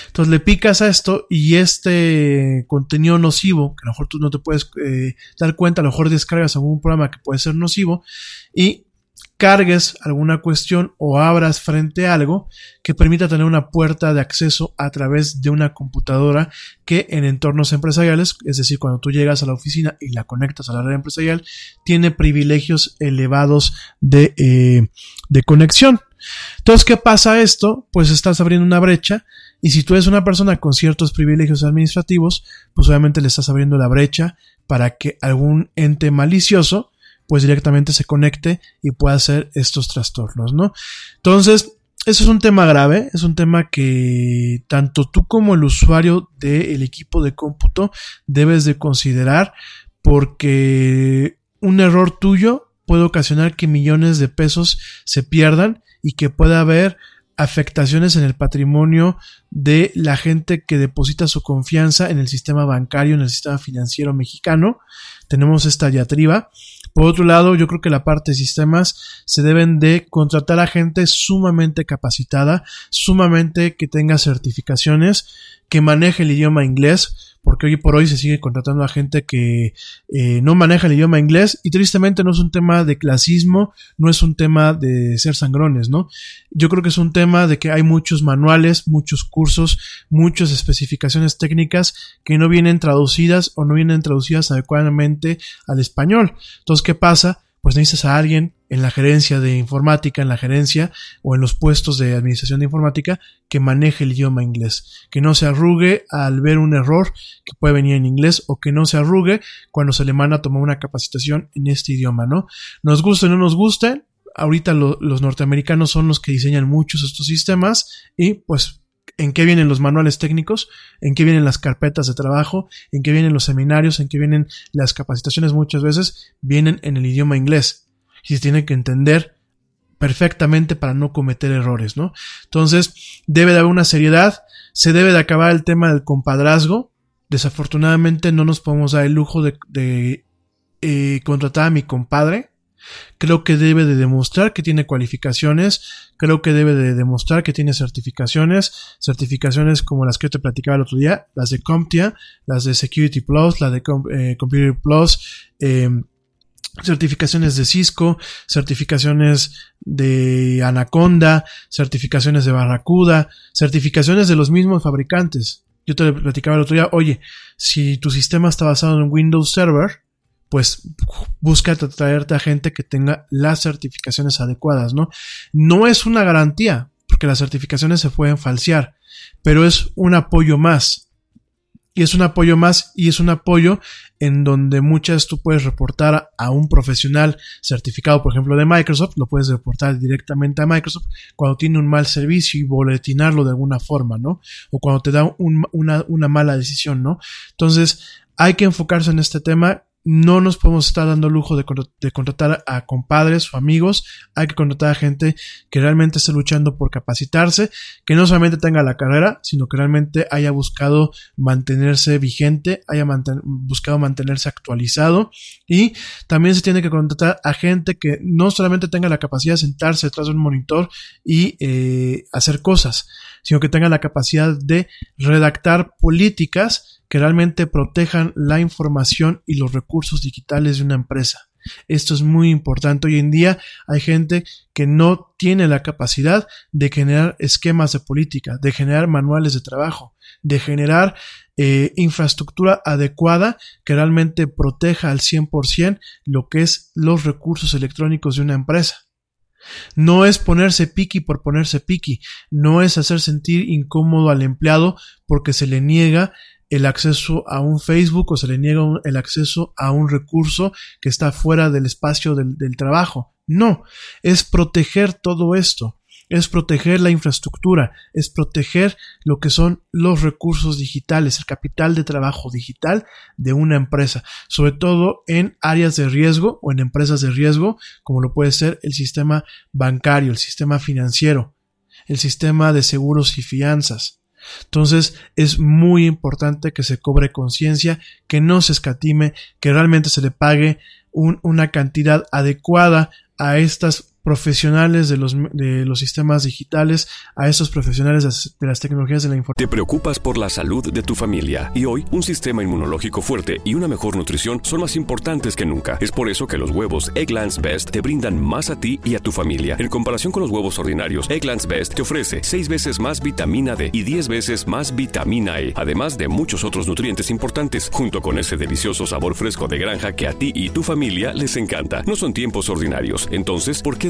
Entonces le picas a esto y este contenido nocivo, que a lo mejor tú no te puedes eh, dar cuenta, a lo mejor descargas algún programa que puede ser nocivo y cargues alguna cuestión o abras frente a algo que permita tener una puerta de acceso a través de una computadora que en entornos empresariales, es decir, cuando tú llegas a la oficina y la conectas a la red empresarial, tiene privilegios elevados de, eh, de conexión. Entonces, ¿qué pasa esto? Pues estás abriendo una brecha y si tú eres una persona con ciertos privilegios administrativos, pues obviamente le estás abriendo la brecha para que algún ente malicioso pues directamente se conecte y pueda hacer estos trastornos, ¿no? Entonces, eso es un tema grave, es un tema que tanto tú como el usuario del equipo de cómputo debes de considerar porque un error tuyo puede ocasionar que millones de pesos se pierdan y que pueda haber afectaciones en el patrimonio de la gente que deposita su confianza en el sistema bancario, en el sistema financiero mexicano. Tenemos esta diatriba por otro lado, yo creo que la parte de sistemas se deben de contratar a gente sumamente capacitada, sumamente que tenga certificaciones, que maneje el idioma inglés, porque hoy por hoy se sigue contratando a gente que eh, no maneja el idioma inglés y tristemente no es un tema de clasismo, no es un tema de ser sangrones, ¿no? Yo creo que es un tema de que hay muchos manuales, muchos cursos, muchas especificaciones técnicas que no vienen traducidas o no vienen traducidas adecuadamente al español. Entonces, ¿qué pasa? Pues necesitas a alguien en la gerencia de informática, en la gerencia o en los puestos de administración de informática que maneje el idioma inglés, que no se arrugue al ver un error que puede venir en inglés o que no se arrugue cuando se le manda a tomar una capacitación en este idioma, ¿no? Nos guste o no nos guste, ahorita los norteamericanos son los que diseñan muchos estos sistemas y pues en qué vienen los manuales técnicos, en qué vienen las carpetas de trabajo, en qué vienen los seminarios, en qué vienen las capacitaciones muchas veces, vienen en el idioma inglés. Y se tiene que entender perfectamente para no cometer errores, ¿no? Entonces, debe de haber una seriedad, se debe de acabar el tema del compadrazgo. Desafortunadamente no nos podemos dar el lujo de, eh, contratar a mi compadre Creo que debe de demostrar que tiene cualificaciones, creo que debe de demostrar que tiene certificaciones, certificaciones como las que te platicaba el otro día, las de CompTIA, las de Security Plus, las de eh, Computer Plus, em, certificaciones de Cisco, certificaciones de Anaconda, certificaciones de Barracuda, certificaciones de los mismos fabricantes. Yo te platicaba el otro día, oye, si tu sistema está basado en Windows Server, pues busca traerte a gente que tenga las certificaciones adecuadas, ¿no? No es una garantía, porque las certificaciones se pueden falsear, pero es un apoyo más. Y es un apoyo más y es un apoyo en donde muchas tú puedes reportar a un profesional certificado, por ejemplo, de Microsoft, lo puedes reportar directamente a Microsoft cuando tiene un mal servicio y boletinarlo de alguna forma, ¿no? O cuando te da una, una mala decisión, ¿no? Entonces, hay que enfocarse en este tema no nos podemos estar dando lujo de, contratar a compadres o amigos, hay que contratar a gente que realmente esté luchando por capacitarse, que no solamente tenga la carrera, sino que realmente haya buscado mantenerse vigente, haya buscado mantenerse actualizado. Y también se tiene que contratar a gente que no solamente tenga la capacidad de sentarse detrás de un monitor y eh, hacer cosas, sino que tenga la capacidad de redactar políticas que realmente protejan la información y los recursos digitales de una empresa. Esto es muy importante. Hoy en día hay gente que no tiene la capacidad de generar esquemas de política, de generar manuales de trabajo, de generar eh, infraestructura adecuada que realmente proteja al 100% lo que es los recursos electrónicos de una empresa. No es ponerse piqui por ponerse piqui, no es hacer sentir incómodo al empleado porque se le niega el acceso a un Facebook o se le niega el acceso a un recurso que está fuera del espacio del, del trabajo. No, es proteger todo esto es proteger la infraestructura, es proteger lo que son los recursos digitales, el capital de trabajo digital de una empresa, sobre todo en áreas de riesgo o en empresas de riesgo, como lo puede ser el sistema bancario, el sistema financiero, el sistema de seguros y fianzas. Entonces es muy importante que se cobre conciencia, que no se escatime, que realmente se le pague una cantidad adecuada a estas profesionales de los, de los sistemas digitales, a esos profesionales de las tecnologías de la información. Te preocupas por la salud de tu familia y hoy un sistema inmunológico fuerte y una mejor nutrición son más importantes que nunca. Es por eso que los huevos Egglands Best te brindan más a ti y a tu familia. En comparación con los huevos ordinarios, Egglands Best te ofrece 6 veces más vitamina D y 10 veces más vitamina E, además de muchos otros nutrientes importantes, junto con ese delicioso sabor fresco de granja que a ti y tu familia les encanta. No son tiempos ordinarios, entonces, ¿por qué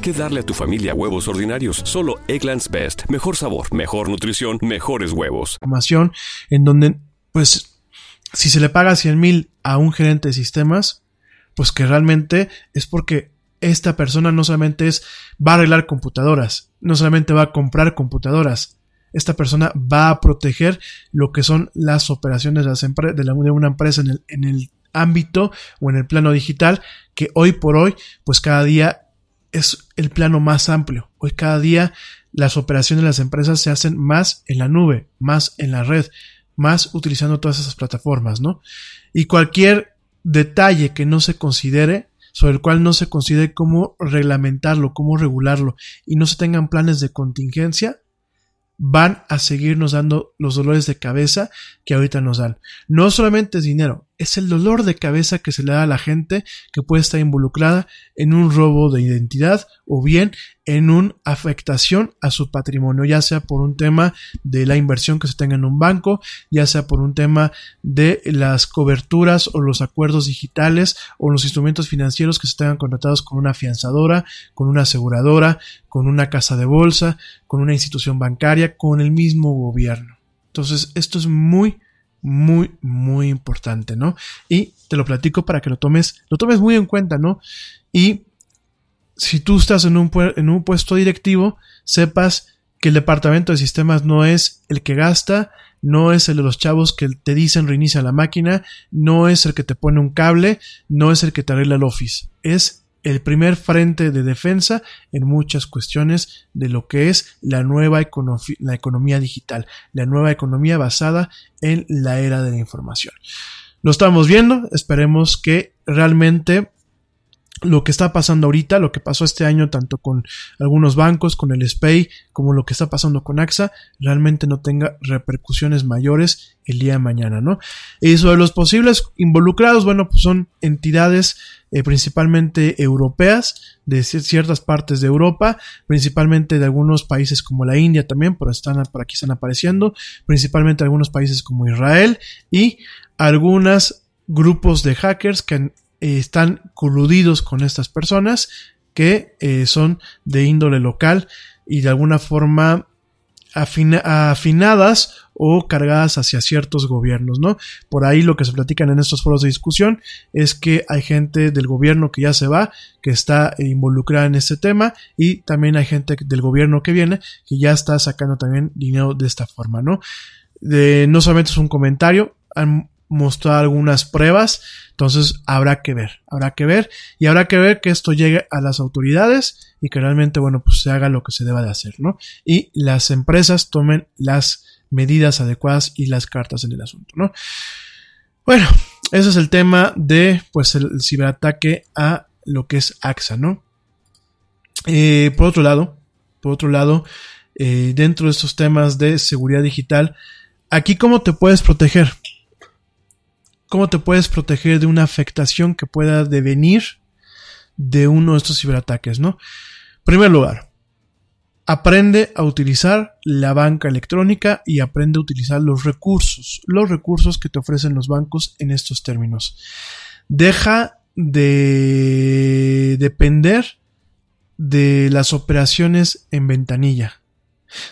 qué darle a tu familia huevos ordinarios. Solo Egglands Best. Mejor sabor, mejor nutrición, mejores huevos. Información en donde, pues, si se le paga 100 mil a un gerente de sistemas, pues que realmente es porque esta persona no solamente es, va a arreglar computadoras, no solamente va a comprar computadoras, esta persona va a proteger lo que son las operaciones de, de una empresa en el, en el ámbito o en el plano digital que hoy por hoy, pues cada día es el plano más amplio. Hoy cada día las operaciones de las empresas se hacen más en la nube, más en la red, más utilizando todas esas plataformas, ¿no? Y cualquier detalle que no se considere, sobre el cual no se considere cómo reglamentarlo, cómo regularlo, y no se tengan planes de contingencia, van a seguirnos dando los dolores de cabeza que ahorita nos dan. No solamente es dinero, es el dolor de cabeza que se le da a la gente que puede estar involucrada en un robo de identidad o bien en una afectación a su patrimonio, ya sea por un tema de la inversión que se tenga en un banco, ya sea por un tema de las coberturas o los acuerdos digitales o los instrumentos financieros que se tengan contratados con una afianzadora, con una aseguradora, con una casa de bolsa, con una institución bancaria, con el mismo gobierno. Entonces, esto es muy, muy, muy importante, ¿no? Y te lo platico para que lo tomes, lo tomes muy en cuenta, ¿no? Y si tú estás en un, en un puesto directivo, sepas que el departamento de sistemas no es el que gasta, no es el de los chavos que te dicen reinicia la máquina, no es el que te pone un cable, no es el que te arregla el office, es el primer frente de defensa en muchas cuestiones de lo que es la nueva la economía digital, la nueva economía basada en la era de la información. Lo estamos viendo, esperemos que realmente lo que está pasando ahorita, lo que pasó este año tanto con algunos bancos, con el SPAY, como lo que está pasando con AXA, realmente no tenga repercusiones mayores el día de mañana, ¿no? Y sobre los posibles involucrados, bueno, pues son entidades eh, principalmente europeas, de ciertas partes de Europa, principalmente de algunos países como la India también, pero están por aquí están apareciendo, principalmente algunos países como Israel y algunos grupos de hackers que eh, están coludidos con estas personas que eh, son de índole local y de alguna forma afinadas o cargadas hacia ciertos gobiernos, ¿no? Por ahí lo que se platican en estos foros de discusión es que hay gente del gobierno que ya se va, que está involucrada en este tema y también hay gente del gobierno que viene que ya está sacando también dinero de esta forma, ¿no? De, no solamente es un comentario, mostrar algunas pruebas. Entonces habrá que ver, habrá que ver y habrá que ver que esto llegue a las autoridades y que realmente, bueno, pues se haga lo que se deba de hacer, ¿no? Y las empresas tomen las medidas adecuadas y las cartas en el asunto, ¿no? Bueno, ese es el tema de, pues, el ciberataque a lo que es AXA, ¿no? Eh, por otro lado, por otro lado, eh, dentro de estos temas de seguridad digital, aquí cómo te puedes proteger. ¿Cómo te puedes proteger de una afectación que pueda devenir de uno de estos ciberataques, no? En primer lugar, aprende a utilizar la banca electrónica y aprende a utilizar los recursos, los recursos que te ofrecen los bancos en estos términos. Deja de depender de las operaciones en ventanilla.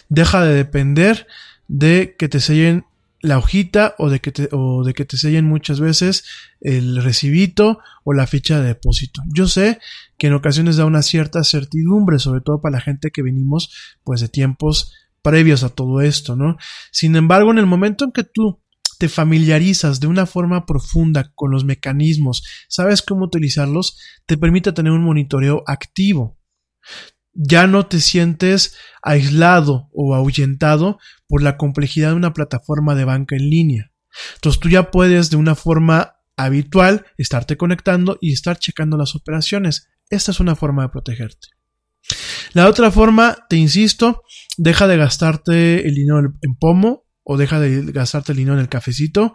Deja de depender de que te sellen la hojita o de que te, o de que te sellen muchas veces el recibito o la ficha de depósito. Yo sé que en ocasiones da una cierta certidumbre, sobre todo para la gente que venimos pues de tiempos previos a todo esto, ¿no? Sin embargo, en el momento en que tú te familiarizas de una forma profunda con los mecanismos, sabes cómo utilizarlos, te permite tener un monitoreo activo ya no te sientes aislado o ahuyentado por la complejidad de una plataforma de banca en línea. Entonces tú ya puedes de una forma habitual estarte conectando y estar checando las operaciones. Esta es una forma de protegerte. La otra forma, te insisto, deja de gastarte el dinero en pomo o deja de gastarte el dinero en el cafecito.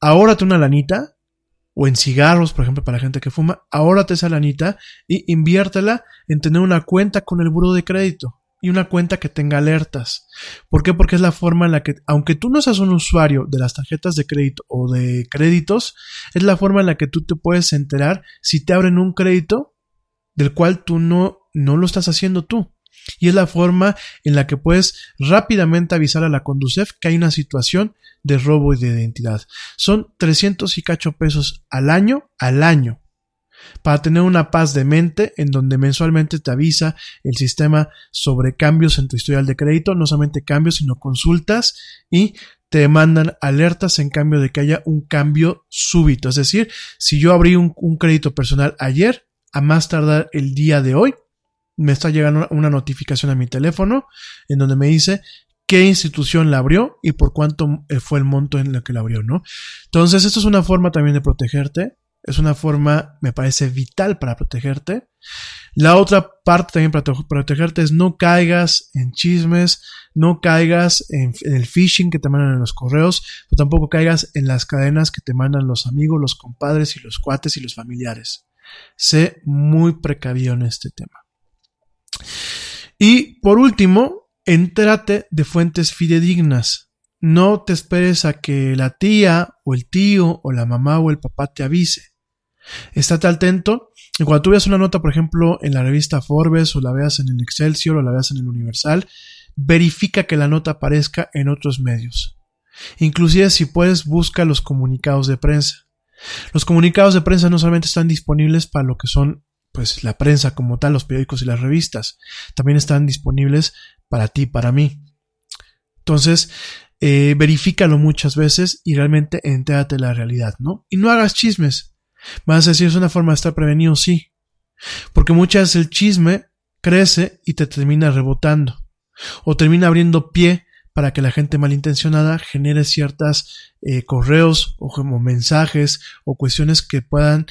Ahórrate una lanita o en cigarros, por ejemplo, para gente que fuma, ahórrate esa lanita y inviértela en tener una cuenta con el buro de crédito y una cuenta que tenga alertas. ¿Por qué? Porque es la forma en la que, aunque tú no seas un usuario de las tarjetas de crédito o de créditos, es la forma en la que tú te puedes enterar si te abren un crédito del cual tú no, no lo estás haciendo tú. Y es la forma en la que puedes rápidamente avisar a la Conducef que hay una situación de robo y de identidad. Son 300 y cacho pesos al año, al año, para tener una paz de mente en donde mensualmente te avisa el sistema sobre cambios en tu historial de crédito, no solamente cambios, sino consultas y te mandan alertas en cambio de que haya un cambio súbito. Es decir, si yo abrí un, un crédito personal ayer, a más tardar el día de hoy, me está llegando una notificación a mi teléfono en donde me dice qué institución la abrió y por cuánto eh, fue el monto en el que la abrió, ¿no? Entonces, esto es una forma también de protegerte. Es una forma, me parece, vital para protegerte. La otra parte también para protegerte es no caigas en chismes, no caigas en, el phishing que te mandan en los correos, pero tampoco caigas en las cadenas que te mandan los amigos, los compadres y los cuates y los familiares. Sé muy precavido en este tema. Y por último, entérate de fuentes fidedignas. No te esperes a que la tía o el tío o la mamá o el papá te avise. Estate atento y cuando tú veas una nota, por ejemplo, en la revista Forbes o la veas en el Excelsior o la veas en el Universal, verifica que la nota aparezca en otros medios. Inclusive si puedes, busca los comunicados de prensa. Los comunicados de prensa no solamente están disponibles para lo que son pues la prensa como tal, los periódicos y las revistas, también están disponibles para ti, para mí. Entonces, eh, verifícalo muchas veces y realmente entérate de la realidad, ¿no? Y no hagas chismes. Vas a decir, es una forma de estar prevenido, sí. Porque muchas veces el chisme crece y te termina rebotando. O termina abriendo pie para que la gente malintencionada genere ciertas eh, correos o mensajes o cuestiones que puedan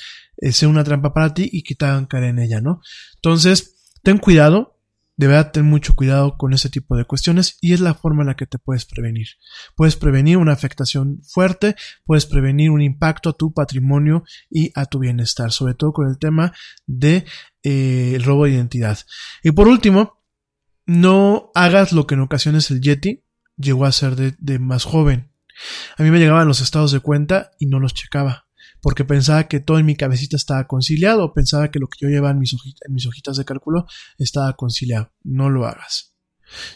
sea una trampa para ti y que te caer en ella, ¿no? Entonces, ten cuidado, de verdad ten mucho cuidado con ese tipo de cuestiones y es la forma en la que te puedes prevenir. Puedes prevenir una afectación fuerte, puedes prevenir un impacto a tu patrimonio y a tu bienestar, sobre todo con el tema de eh, robo de identidad. Y por último, no hagas lo que en ocasiones el Yeti llegó a ser de, de más joven. A mí me llegaban los estados de cuenta y no los checaba porque pensaba que todo en mi cabecita estaba conciliado, pensaba que lo que yo llevaba en mis, hojitas, de cálculo estaba conciliado. No lo hagas.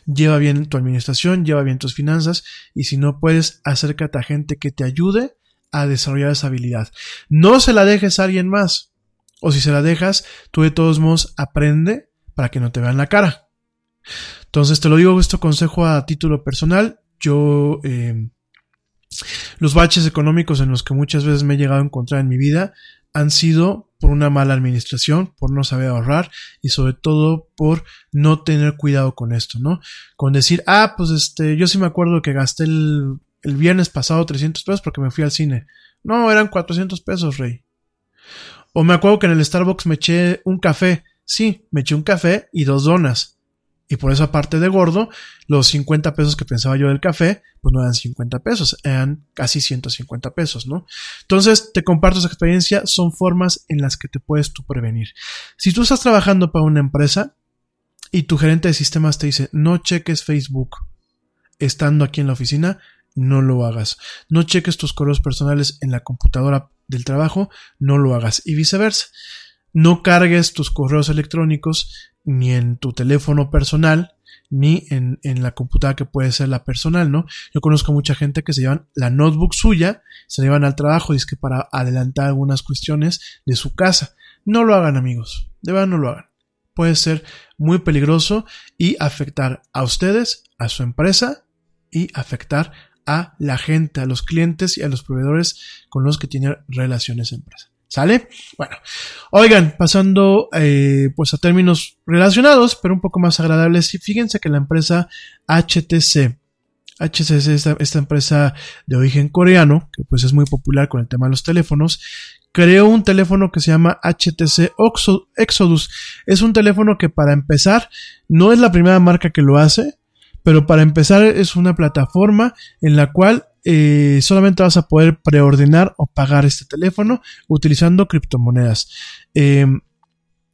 Lleva bien tu administración, lleva bien tus finanzas y si no puedes, acércate a gente que te ayude a desarrollar esa habilidad. No se la dejes a alguien más. O si se la dejas, tú de todos modos aprende para que no te vean la cara. Entonces te lo digo, esto consejo a título personal. Yo eh, los baches económicos en los que muchas veces me he llegado a encontrar en mi vida han sido por una mala administración, por no saber ahorrar y sobre todo por no tener cuidado con esto, ¿no? Con decir, ah, pues este, yo sí me acuerdo que gasté el, el viernes pasado 300 pesos porque me fui al cine. No, eran 400 pesos, rey. O me acuerdo que en el Starbucks me eché un café. Sí, me eché un café y dos donas. Y por eso, aparte de gordo, los 50 pesos que pensaba yo del café, pues no eran 50 pesos, eran casi 150 pesos, ¿no? Entonces, te comparto esa experiencia, son formas en las que te puedes tú prevenir. Si tú estás trabajando para una empresa y tu gerente de sistemas te dice, no cheques Facebook estando aquí en la oficina, no lo hagas. No cheques tus correos personales en la computadora del trabajo, no lo hagas. Y viceversa. No cargues tus correos electrónicos ni en tu teléfono personal, ni en, en, la computadora que puede ser la personal, ¿no? Yo conozco mucha gente que se llevan la notebook suya, se llevan al trabajo y es que para adelantar algunas cuestiones de su casa. No lo hagan, amigos. De verdad no lo hagan. Puede ser muy peligroso y afectar a ustedes, a su empresa y afectar a la gente, a los clientes y a los proveedores con los que tienen relaciones empresa. ¿Sale? Bueno, oigan, pasando eh, pues a términos relacionados, pero un poco más agradables, fíjense que la empresa HTC, HTC es esta, esta, empresa de origen coreano, que pues es muy popular con el tema de los teléfonos, creó un teléfono que se llama HTC Exodus. Es un teléfono que para empezar no es la primera marca que lo hace, pero para empezar es una plataforma en la cual eh, solamente vas a poder preordenar o pagar este teléfono utilizando criptomonedas. Eh,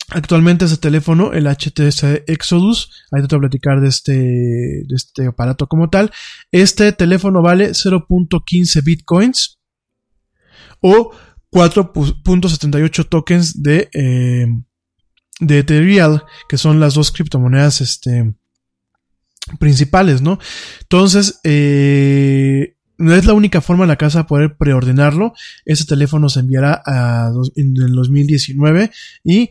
actualmente ese teléfono, el HTC Exodus, ahí te voy platicar de este, de este aparato como tal. Este teléfono vale 0.15 bitcoins o 4.78 tokens de, eh, de Ethereum, que son las dos criptomonedas este, principales, ¿no? Entonces, no es la única forma en la casa de poder preordenarlo. Ese teléfono se enviará a en el 2019 y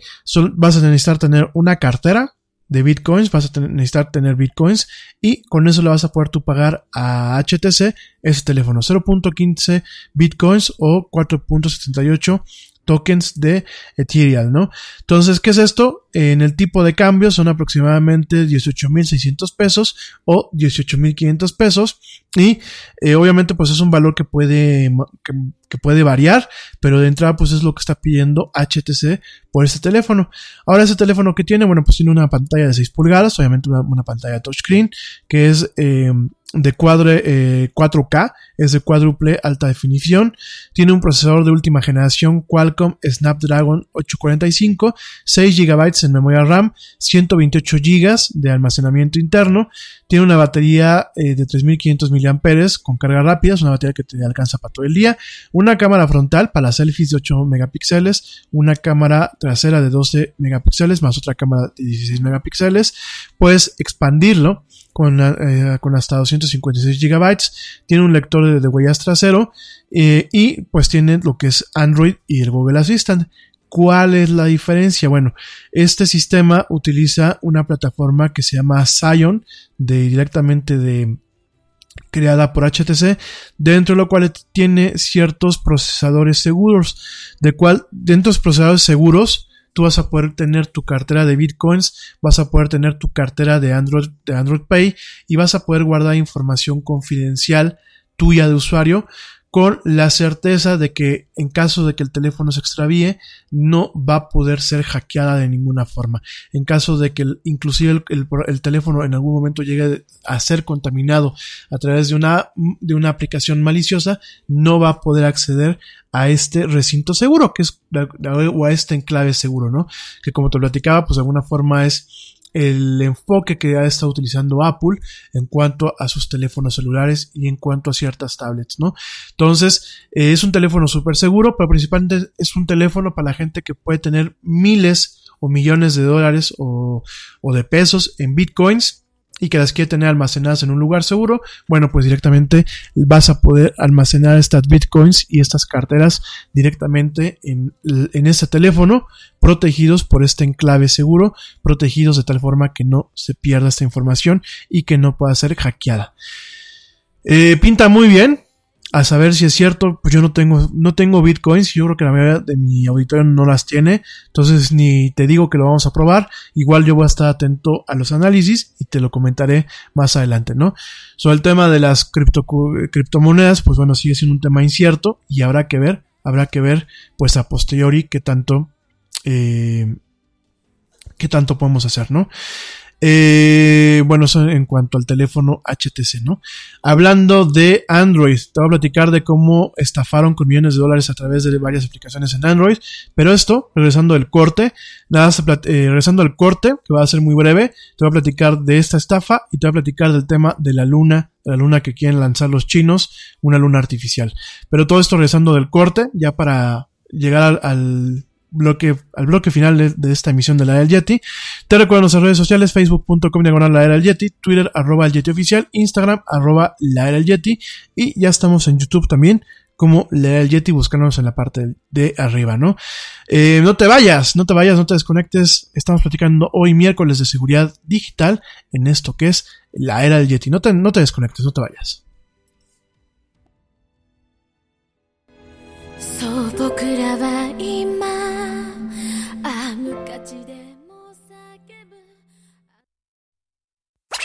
vas a necesitar tener una cartera de bitcoins, vas a necesitar tener bitcoins y con eso le vas a poder tú pagar a HTC ese teléfono 0.15 bitcoins o 4.78 tokens de Ethereum, ¿no? Entonces, ¿qué es esto? En el tipo de cambio son aproximadamente 18.600 pesos o 18.500 pesos. Y eh, obviamente pues es un valor que puede, que, puede variar, pero de entrada pues es lo que está pidiendo HTC por este teléfono. Ahora ese teléfono que tiene, bueno pues tiene una pantalla de 6 pulgadas, obviamente una, pantalla touchscreen que es... Eh, de cuadre, eh, 4K, es de cuádruple alta definición, tiene un procesador de última generación Qualcomm Snapdragon 845, 6 GB en memoria RAM, 128 GB de almacenamiento interno, tiene una batería eh, de 3500 mAh con carga rápida, es una batería que te alcanza para todo el día, una cámara frontal para selfies de 8 megapíxeles, una cámara trasera de 12 megapíxeles más otra cámara de 16 megapíxeles, puedes expandirlo con, eh, con hasta 256 GB, tiene un lector de, huellas trasero eh, y pues tiene lo que es Android y el Google Assistant. ¿Cuál es la diferencia? Bueno, este sistema utiliza una plataforma que se llama Zion, de, directamente de, creada por HTC, dentro de lo cual tiene ciertos procesadores seguros, de cual dentro de los procesadores seguros tú vas a poder tener tu cartera de bitcoins, vas a poder tener tu cartera de Android, de Android Pay y vas a poder guardar información confidencial tuya de usuario con la certeza de que en caso de que el teléfono se extravíe no va a poder ser hackeada de ninguna forma. En caso de que el, inclusive el, el, teléfono en algún momento llegue a ser contaminado a través de una, de una aplicación maliciosa, no va a poder acceder a este recinto seguro, que es, o a este enclave seguro, ¿no? Que como te platicaba, pues de alguna forma es el enfoque que ha estado utilizando Apple en cuanto a sus teléfonos celulares y en cuanto a ciertas tablets, ¿no? Entonces, eh, es un teléfono súper seguro, pero principalmente es un teléfono para la gente que puede tener miles o millones de dólares o, o de pesos en bitcoins y que las quiere tener almacenadas en un lugar seguro, bueno, pues directamente vas a poder almacenar estas bitcoins y estas carteras directamente en, en este teléfono, protegidos por este enclave seguro, protegidos de tal forma que no se pierda esta información y que no pueda ser hackeada. Eh, pinta muy bien, a saber si es cierto, pues yo no tengo, no tengo bitcoins, yo creo que la mayoría de mi auditorio no las tiene, entonces ni te digo que lo vamos a probar, igual yo voy a estar atento a los análisis y te lo comentaré más adelante, ¿no? Sobre el tema de las cripto, criptomonedas, pues bueno, sigue siendo un tema incierto y habrá que ver, habrá que ver, pues a posteriori qué tanto, eh, qué tanto podemos hacer, ¿no? Eh, bueno, eso en cuanto al teléfono HTC, ¿no? Hablando de Android, te voy a platicar de cómo estafaron con millones de dólares a través de varias aplicaciones en Android. Pero esto, regresando al corte, nada, eh, regresando al corte, que va a ser muy breve, te voy a platicar de esta estafa y te voy a platicar del tema de la luna, la luna que quieren lanzar los chinos, una luna artificial. Pero todo esto regresando del corte, ya para llegar al bloque, al bloque final de, esta emisión de la era del Yeti. Te recuerdo nuestras redes sociales, facebook.com diagonal la era del Yeti, Twitter arroba el Yeti oficial, Instagram arroba la era del Yeti y ya estamos en YouTube también como la era del Yeti buscándonos en la parte de arriba, ¿no? Eh, no te vayas, no te vayas, no te desconectes. Estamos platicando hoy miércoles de seguridad digital en esto que es la era del Yeti. No te, no te desconectes, no te vayas. そう僕らは今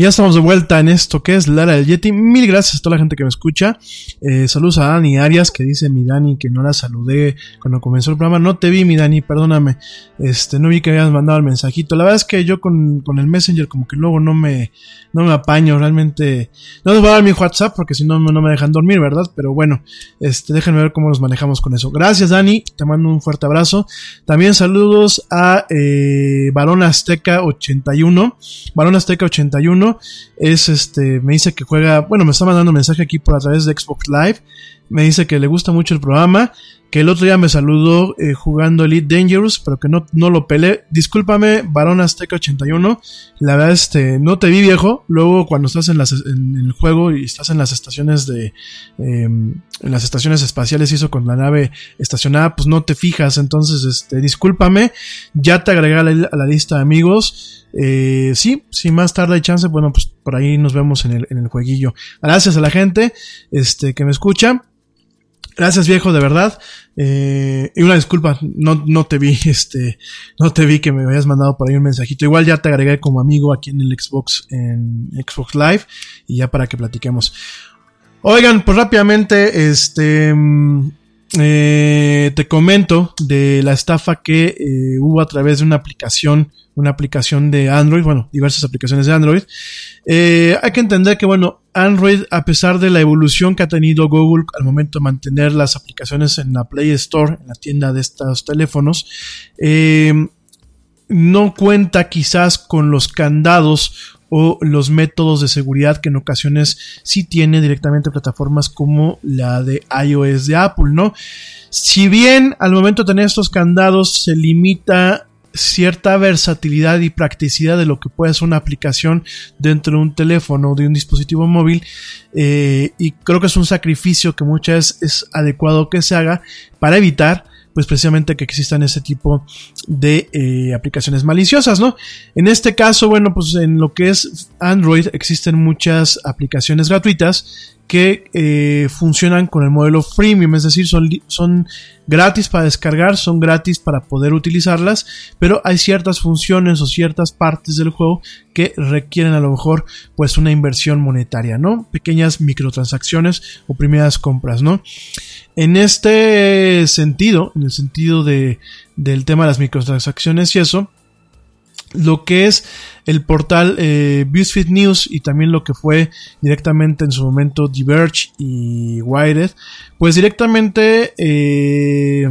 Ya estamos de vuelta en esto que es Lara del Yeti. Mil gracias a toda la gente que me escucha. Eh, saludos a Dani Arias, que dice mi Dani que no la saludé cuando comenzó el programa. No te vi, mi Dani, perdóname. Este, no vi que habías mandado el mensajito. La verdad es que yo con, con el Messenger como que luego no me, no me apaño. Realmente, no les voy a dar mi WhatsApp porque si no, no me dejan dormir, ¿verdad? Pero bueno, este, déjenme ver cómo nos manejamos con eso. Gracias, Dani. Te mando un fuerte abrazo. También saludos a eh, Azteca 81. Barón Azteca 81 es este, me dice que juega, bueno, me está mandando un mensaje aquí por a través de Xbox Live. Me dice que le gusta mucho el programa, que el otro día me saludó eh, jugando Elite Dangerous, pero que no, no lo peleé. Discúlpame, Barón Azteca 81. La verdad, este, no te vi viejo. Luego, cuando estás en, las, el juego y estás en las estaciones de, eh, en las estaciones espaciales, eso con la nave estacionada, pues no te fijas. Entonces, este, discúlpame. Ya te agregué a la, a la lista de amigos. Eh, sí, si más tarde hay chance, bueno, pues por ahí nos vemos en el, en el jueguillo. Gracias a la gente, este, que me escucha. Gracias viejo, de verdad. Eh, y una disculpa, no, no te vi, (laughs) este, no te vi que me habías mandado por ahí un mensajito. Igual ya te agregué como amigo aquí en el Xbox, en Xbox Live, y ya para que platiquemos. Oigan, pues rápidamente, este, mm, eh, te comento de la estafa que eh, hubo a través de una aplicación, una aplicación de Android, bueno, diversas aplicaciones de Android. Eh, hay que entender que, bueno, Android, a pesar de la evolución que ha tenido Google al momento de mantener las aplicaciones en la Play Store, en la tienda de estos teléfonos, eh, no cuenta quizás con los candados o los métodos de seguridad que en ocasiones sí tiene directamente plataformas como la de iOS de Apple, ¿no? Si bien al momento de tener estos candados se limita cierta versatilidad y practicidad de lo que puede ser una aplicación dentro de un teléfono o de un dispositivo móvil eh, y creo que es un sacrificio que muchas veces es adecuado que se haga para evitar pues precisamente que existan ese tipo de eh, aplicaciones maliciosas, ¿no? En este caso, bueno, pues en lo que es Android existen muchas aplicaciones gratuitas que eh, funcionan con el modelo freemium, es decir, son, son gratis para descargar, son gratis para poder utilizarlas, pero hay ciertas funciones o ciertas partes del juego que requieren a lo mejor pues una inversión monetaria, ¿no? Pequeñas microtransacciones o primeras compras, ¿no? En este sentido, en el sentido de, del tema de las microtransacciones y eso, lo que es el portal eh, BuzzFeed News y también lo que fue directamente en su momento Diverge y Wired, pues directamente eh,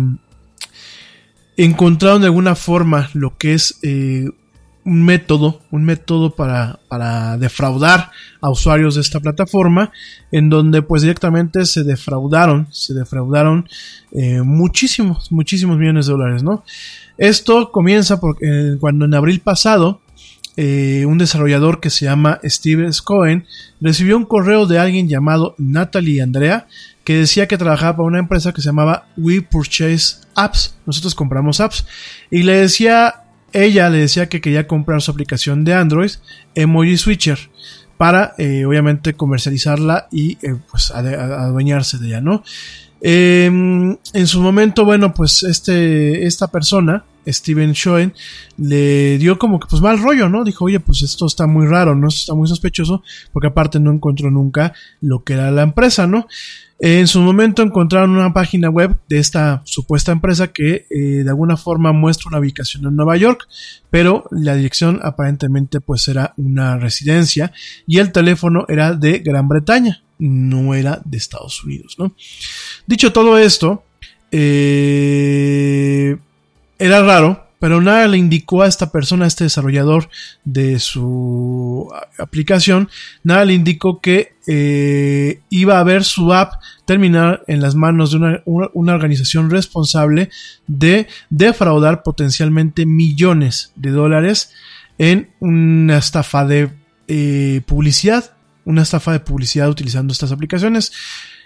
encontraron de alguna forma lo que es eh, un método, un método para, para defraudar a usuarios de esta plataforma, en donde pues directamente se defraudaron, se defraudaron eh, muchísimos, muchísimos millones de dólares, ¿no? Esto comienza porque eh, cuando en abril pasado, eh, un desarrollador que se llama Steve Cohen recibió un correo de alguien llamado Natalie Andrea que decía que trabajaba para una empresa que se llamaba We Purchase Apps. Nosotros compramos apps. Y le decía, ella le decía que quería comprar su aplicación de Android, Emoji Switcher, para eh, obviamente comercializarla y eh, pues adueñarse de ella, ¿no? Eh, en su momento, bueno, pues este, esta persona, Steven Schoen, le dio como que pues mal rollo, ¿no? Dijo, oye, pues esto está muy raro, ¿no? Esto está muy sospechoso, porque aparte no encontró nunca lo que era la empresa, ¿no? En su momento encontraron una página web de esta supuesta empresa que eh, de alguna forma muestra una ubicación en Nueva York, pero la dirección aparentemente pues era una residencia y el teléfono era de Gran Bretaña, no era de Estados Unidos, ¿no? Dicho todo esto, eh, era raro pero nada le indicó a esta persona, a este desarrollador de su aplicación, nada le indicó que eh, iba a ver su app terminar en las manos de una, una, organización responsable de defraudar potencialmente millones de dólares en una estafa de eh, publicidad, una estafa de publicidad utilizando estas aplicaciones.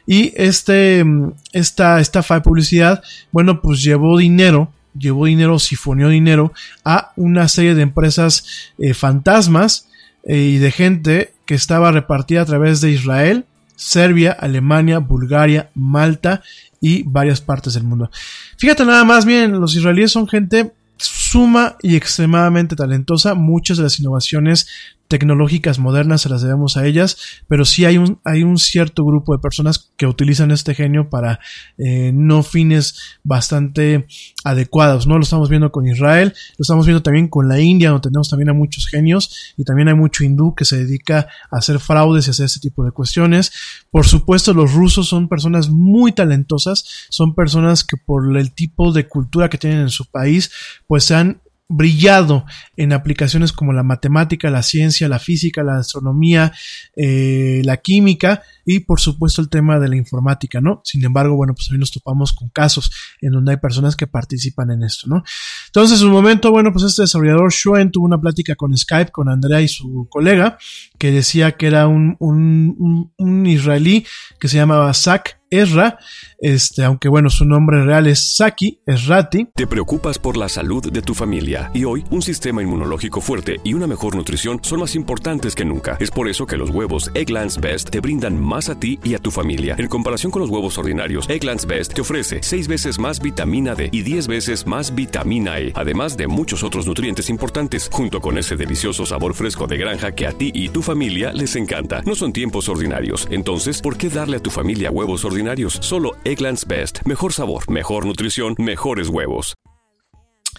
Y este, esta estafa de publicidad, bueno, pues llevó dinero llevó dinero, sifoneó dinero a una serie de empresas eh, fantasmas eh, y de gente que estaba repartida a través de Israel, Serbia, Alemania, Bulgaria, Malta y varias partes del mundo. Fíjate nada más bien, los israelíes son gente suma y extremadamente talentosa. Muchas de las innovaciones tecnológicas modernas se las debemos a ellas, pero sí hay un, hay un cierto grupo de personas que utilizan este genio para eh, no fines bastante adecuados, ¿no? Lo estamos viendo con Israel, lo estamos viendo también con la India, donde tenemos también a muchos genios y también hay mucho hindú que se dedica a hacer fraudes y hacer este tipo de cuestiones. Por supuesto, los rusos son personas muy talentosas, son personas que por el tipo de cultura que tienen en su país, pues se han brillado en aplicaciones como la matemática, la ciencia, la física, la astronomía, eh, la química y por supuesto el tema de la informática, ¿no? Sin embargo, bueno, pues hoy nos topamos con casos en donde hay personas que participan en esto, ¿no? Entonces, en un momento, bueno, pues este desarrollador Shuen tuvo una plática con Skype, con Andrea y su colega, que decía que era un, un, un israelí que se llamaba Zach Ezra, este, aunque bueno, su nombre real es Saki Esrati. Te preocupas por la salud de tu familia y hoy un sistema inmunológico fuerte y una mejor nutrición son más importantes que nunca. Es por eso que los huevos Egglands Best te brindan más a ti y a tu familia. En comparación con los huevos ordinarios, Egglands Best te ofrece 6 veces más vitamina D y 10 veces más vitamina E, además de muchos otros nutrientes importantes, junto con ese delicioso sabor fresco de granja que a ti y tu familia les encanta. No son tiempos ordinarios, entonces, ¿por qué darle a tu familia huevos ordinarios? Solo Egglands Best. Mejor sabor, mejor nutrición, mejores huevos.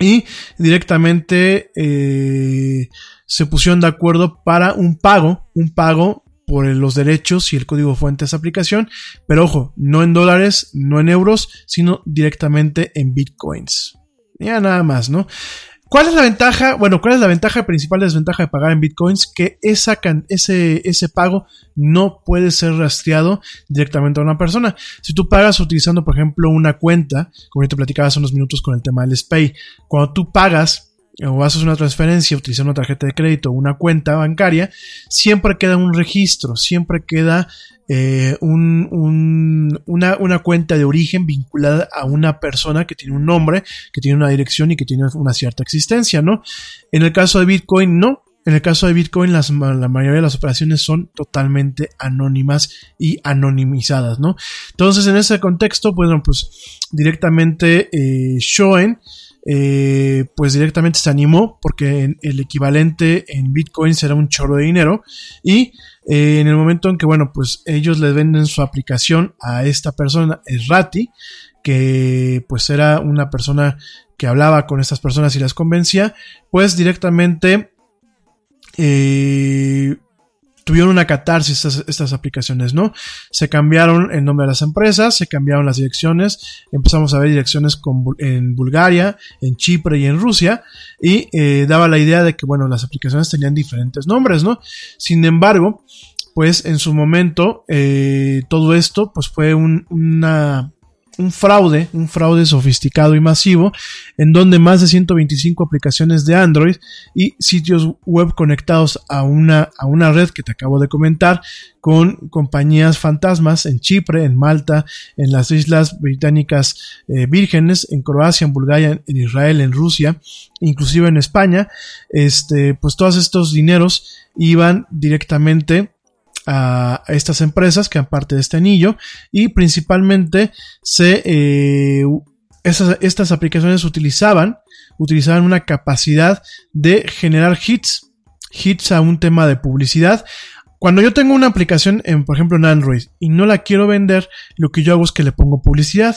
Y directamente eh, se pusieron de acuerdo para un pago, un pago por los derechos y el código fuente de esa aplicación, pero ojo, no en dólares, no en euros, sino directamente en bitcoins. Ya nada más, ¿no? ¿Cuál es la ventaja? Bueno, ¿cuál es la ventaja principal desventaja de pagar en bitcoins? Que esa ese, ese pago no puede ser rastreado directamente a una persona. Si tú pagas utilizando, por ejemplo, una cuenta, como yo te platicaba hace unos minutos con el tema del SPAY, cuando tú pagas o haces una transferencia utilizando una tarjeta de crédito o una cuenta bancaria, siempre queda un registro, siempre queda eh, un, una, una, cuenta de origen vinculada a una persona que tiene un nombre, que tiene una dirección y que tiene una cierta existencia, ¿no? En el caso de Bitcoin, no. En el caso de Bitcoin, las, la mayoría de las operaciones son totalmente anónimas y anonimizadas, ¿no? Entonces, en ese contexto, bueno, pues directamente eh, eh, pues directamente se animó porque el equivalente en Bitcoin será un chorro de dinero y eh, en el momento en que, bueno, pues ellos le venden su aplicación a esta persona, Rati, que pues era una persona que hablaba con estas personas y las convencía, pues directamente eh, tuvieron una catarsis estas, estas, aplicaciones, ¿no? Se cambiaron el nombre de las empresas, se cambiaron las direcciones, empezamos a ver direcciones en Bulgaria, en Chipre y en Rusia, y eh, daba la idea de que, bueno, las aplicaciones tenían diferentes nombres, ¿no? Sin embargo, pues en su momento, eh, todo esto, pues fue un, una un fraude, un fraude sofisticado y masivo, en donde más de 125 aplicaciones de Android y sitios web conectados a una, a una red que te acabo de comentar, con compañías fantasmas en Chipre, en Malta, en las Islas Británicas eh, Vírgenes, en Croacia, en Bulgaria, en Israel, en Rusia, inclusive en España, este, pues todos estos dineros iban directamente a, estas empresas que han parte de este anillo y principalmente se, eh, estas aplicaciones utilizaban, utilizaban una capacidad de generar hits, hits a un tema de publicidad cuando yo tengo una aplicación, en, por ejemplo, en Android y no la quiero vender, lo que yo hago es que le pongo publicidad.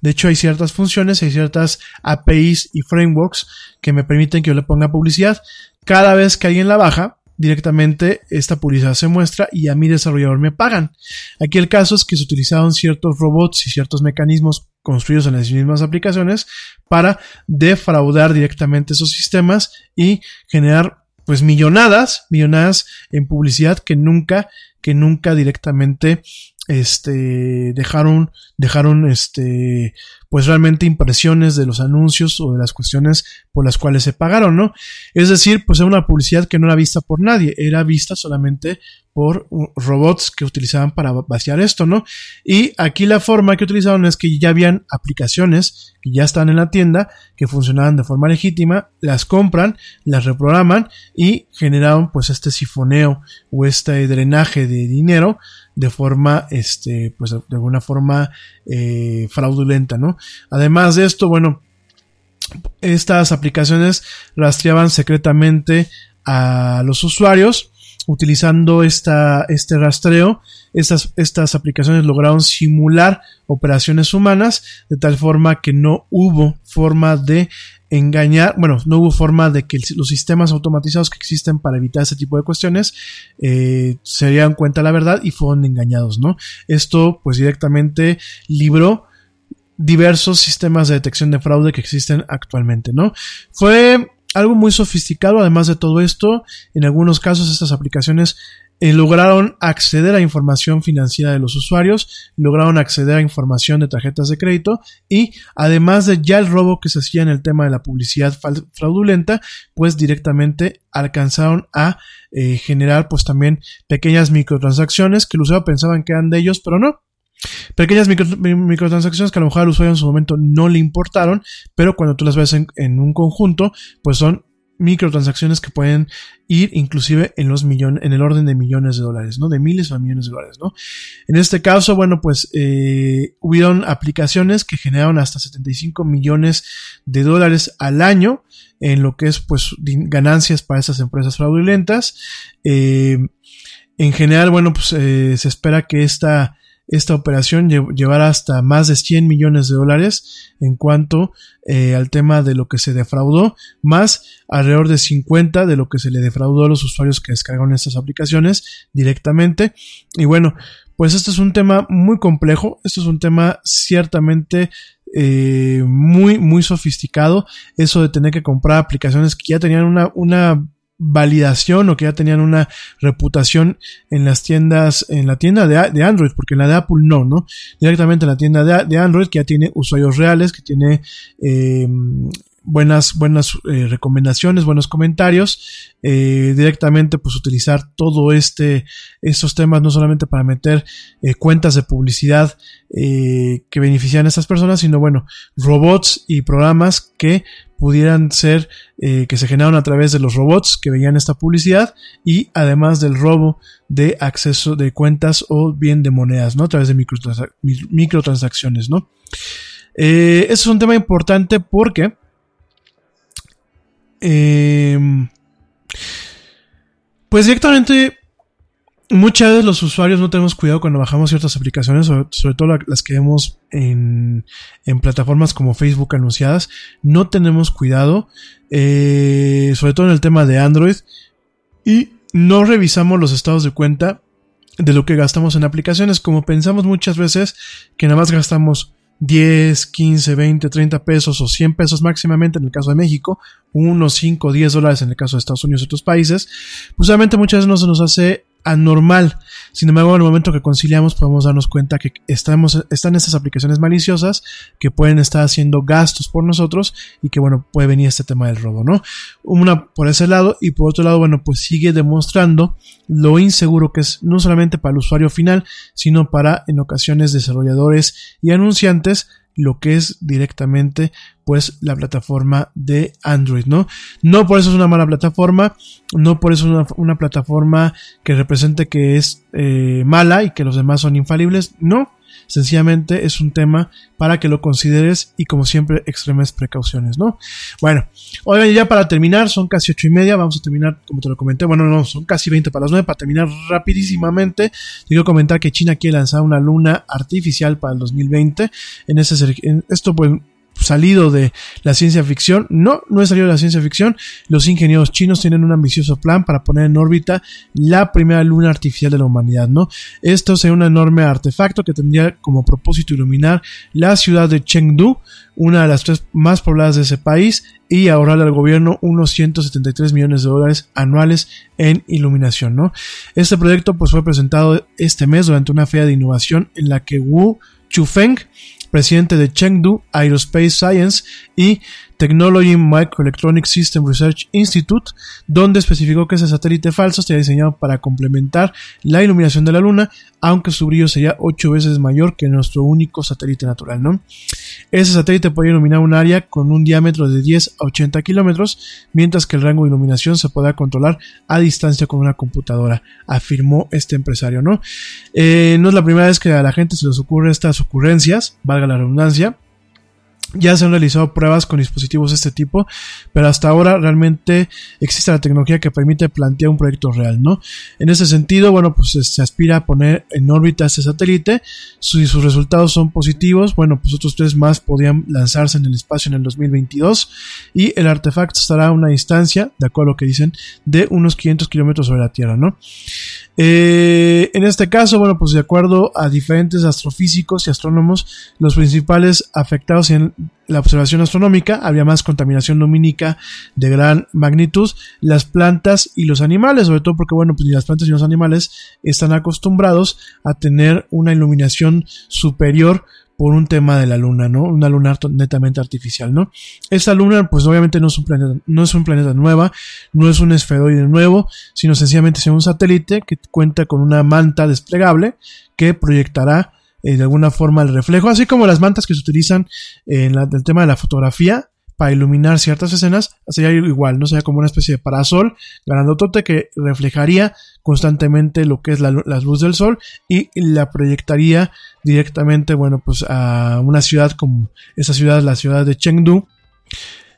De hecho, hay ciertas funciones, hay ciertas APIs y frameworks que me permiten que yo le ponga publicidad. Cada vez que alguien la baja, directamente esta publicidad se muestra y a mi desarrollador me pagan. Aquí el caso es que se utilizaron ciertos robots y ciertos mecanismos construidos en las mismas aplicaciones para defraudar directamente esos sistemas y generar pues millonadas, millonadas en publicidad que nunca, que nunca directamente este dejaron dejaron este pues realmente impresiones de los anuncios o de las cuestiones por las cuales se pagaron, ¿no? Es decir, pues era una publicidad que no era vista por nadie, era vista solamente por robots que utilizaban para vaciar esto, ¿no? Y aquí la forma que utilizaron es que ya habían aplicaciones que ya están en la tienda, que funcionaban de forma legítima, las compran, las reprograman y generaron pues este sifoneo o este drenaje de dinero de forma, este, pues de alguna forma eh, fraudulenta, ¿no? Además de esto, bueno, estas aplicaciones rastreaban secretamente a los usuarios utilizando esta, este rastreo. Estas, estas aplicaciones lograron simular operaciones humanas de tal forma que no hubo forma de engañar, bueno, no hubo forma de que los sistemas automatizados que existen para evitar ese tipo de cuestiones eh, se dieran cuenta la verdad y fueron engañados, ¿no? Esto pues directamente libró diversos sistemas de detección de fraude que existen actualmente, ¿no? Fue algo muy sofisticado, además de todo esto, en algunos casos estas aplicaciones eh, lograron acceder a información financiera de los usuarios, lograron acceder a información de tarjetas de crédito y además de ya el robo que se hacía en el tema de la publicidad fraudulenta, pues directamente alcanzaron a eh, generar pues también pequeñas microtransacciones que el usuario pensaban que eran de ellos, pero no, Pequeñas microtransacciones que a lo mejor al usuario en su momento no le importaron, pero cuando tú las ves en, un conjunto, pues son microtransacciones que pueden ir inclusive en los millones, en el orden de millones de dólares, ¿no? De miles o millones de dólares, ¿no? En este caso, bueno, pues eh, hubieron aplicaciones que generaron hasta 75 millones de dólares al año en lo que es, pues, ganancias para esas empresas fraudulentas. Eh, en general, bueno, pues eh, se espera que esta esta operación llevará hasta más de 100 millones de dólares en cuanto eh, al tema de lo que se defraudó, más alrededor de 50 de lo que se le defraudó a los usuarios que descargaron estas aplicaciones directamente. Y bueno, pues esto es un tema muy complejo, esto es un tema ciertamente eh, muy, muy sofisticado, eso de tener que comprar aplicaciones que ya tenían una, una validación o que ya tenían una reputación en las tiendas, en la tienda de, Android, porque en la de Apple no, ¿no? Directamente en la tienda de, Android que ya tiene usuarios reales, que tiene eh, buenas, buenas eh, recomendaciones, buenos comentarios, eh, directamente pues utilizar todo este, estos temas no solamente para meter cuentas de publicidad que benefician a estas personas, sino bueno, robots y programas que pudieran ser eh, que se generaron a través de los robots que veían esta publicidad y además del robo de acceso de cuentas o bien de monedas, ¿no? A través de microtransacciones, ¿no? Eh, eso es un tema importante porque em, pues directamente muchas veces los usuarios no tenemos cuidado cuando bajamos ciertas aplicaciones, sobre, todo las que vemos en, en, plataformas como Facebook anunciadas. No tenemos cuidado, eh, sobre todo en el tema de Android, y no revisamos los estados de cuenta de lo que gastamos en aplicaciones, como pensamos muchas veces que nada más gastamos 10, 15, 20, 30 pesos o 100 pesos máximamente en el caso de México, unos 5, 10 dólares en el caso de Estados Unidos y otros países, pues obviamente muchas veces no se nos hace anormal. Sin embargo, en el momento que conciliamos podemos darnos cuenta que estamos, están estas aplicaciones maliciosas que pueden estar haciendo gastos por nosotros y que bueno, puede venir este tema del robo, ¿no? Una por ese lado y por otro lado, bueno, pues sigue demostrando lo inseguro que es no solamente para el usuario final, sino para en ocasiones desarrolladores y anunciantes lo que es directamente pues la plataforma de Android, ¿no? No por eso es una mala plataforma, no por eso es una, plataforma que represente que es eh, mala y que los demás son infalibles, no. Sencillamente es un tema para que lo consideres y como siempre extremes precauciones, ¿no? Bueno, oigan, ya para terminar, son casi ocho y media, vamos a terminar, como te lo comenté, bueno, no, son casi 20 para las 9, para terminar rapidísimamente, te quiero comentar que China quiere lanzar una luna artificial para el 2020, en ese, en esto pues salido de la ciencia ficción. No, no es salido de la ciencia ficción. Los ingenieros chinos tienen un ambicioso plan para poner en órbita la primera luna artificial de la humanidad, ¿no? Esto sería un enorme artefacto que tendría como propósito iluminar la ciudad de Chengdu, una de las tres más pobladas de ese país, y ahorrarle al gobierno unos 173 millones de dólares anuales en iluminación, ¿no? Este proyecto pues fue presentado este mes durante una feria de innovación en la que Wu Chufeng presidente de Chengdu Aerospace Science y Technology Microelectronic System Research Institute, donde especificó que ese satélite falso estaría diseñado para complementar la iluminación de la Luna, aunque su brillo sería 8 veces mayor que nuestro único satélite natural, ¿no? Ese satélite podría iluminar un área con un diámetro de 10 a 80 kilómetros, mientras que el rango de iluminación se podrá controlar a distancia con una computadora, afirmó este empresario, ¿no? Eh, no es la primera vez que a la gente se les ocurre estas ocurrencias, valga la redundancia, ya se han realizado pruebas con dispositivos de este tipo, pero hasta ahora realmente existe la tecnología que permite plantear un proyecto real, ¿no? En ese sentido, bueno, pues se aspira a poner en órbita este satélite. Si sus resultados son positivos, bueno, pues otros tres más podrían lanzarse en el espacio en el 2022 y el artefacto estará a una distancia, de acuerdo a lo que dicen, de unos 500 kilómetros sobre la Tierra, ¿no? Eh, en este caso, bueno, pues de acuerdo a diferentes astrofísicos y astrónomos, los principales afectados en la observación astronómica habría más contaminación lumínica de gran magnitud, las plantas y los animales, sobre todo porque, bueno, pues las plantas ni los animales están acostumbrados a tener una iluminación superior por un tema de la luna, ¿no? Una luna netamente artificial, ¿no? Esta luna, pues obviamente no es un planeta, no es un planeta nueva, no es un esferoide nuevo, sino sencillamente es un satélite que cuenta con una manta desplegable que proyectará eh, de alguna forma el reflejo, así como las mantas que se utilizan en el tema de la fotografía, para iluminar ciertas escenas, sería igual, ¿no? Sería como una especie de parasol grandotote que reflejaría constantemente lo que es la, luz del sol y la proyectaría directamente, bueno, pues a una ciudad como esa ciudad, la ciudad de Chengdu.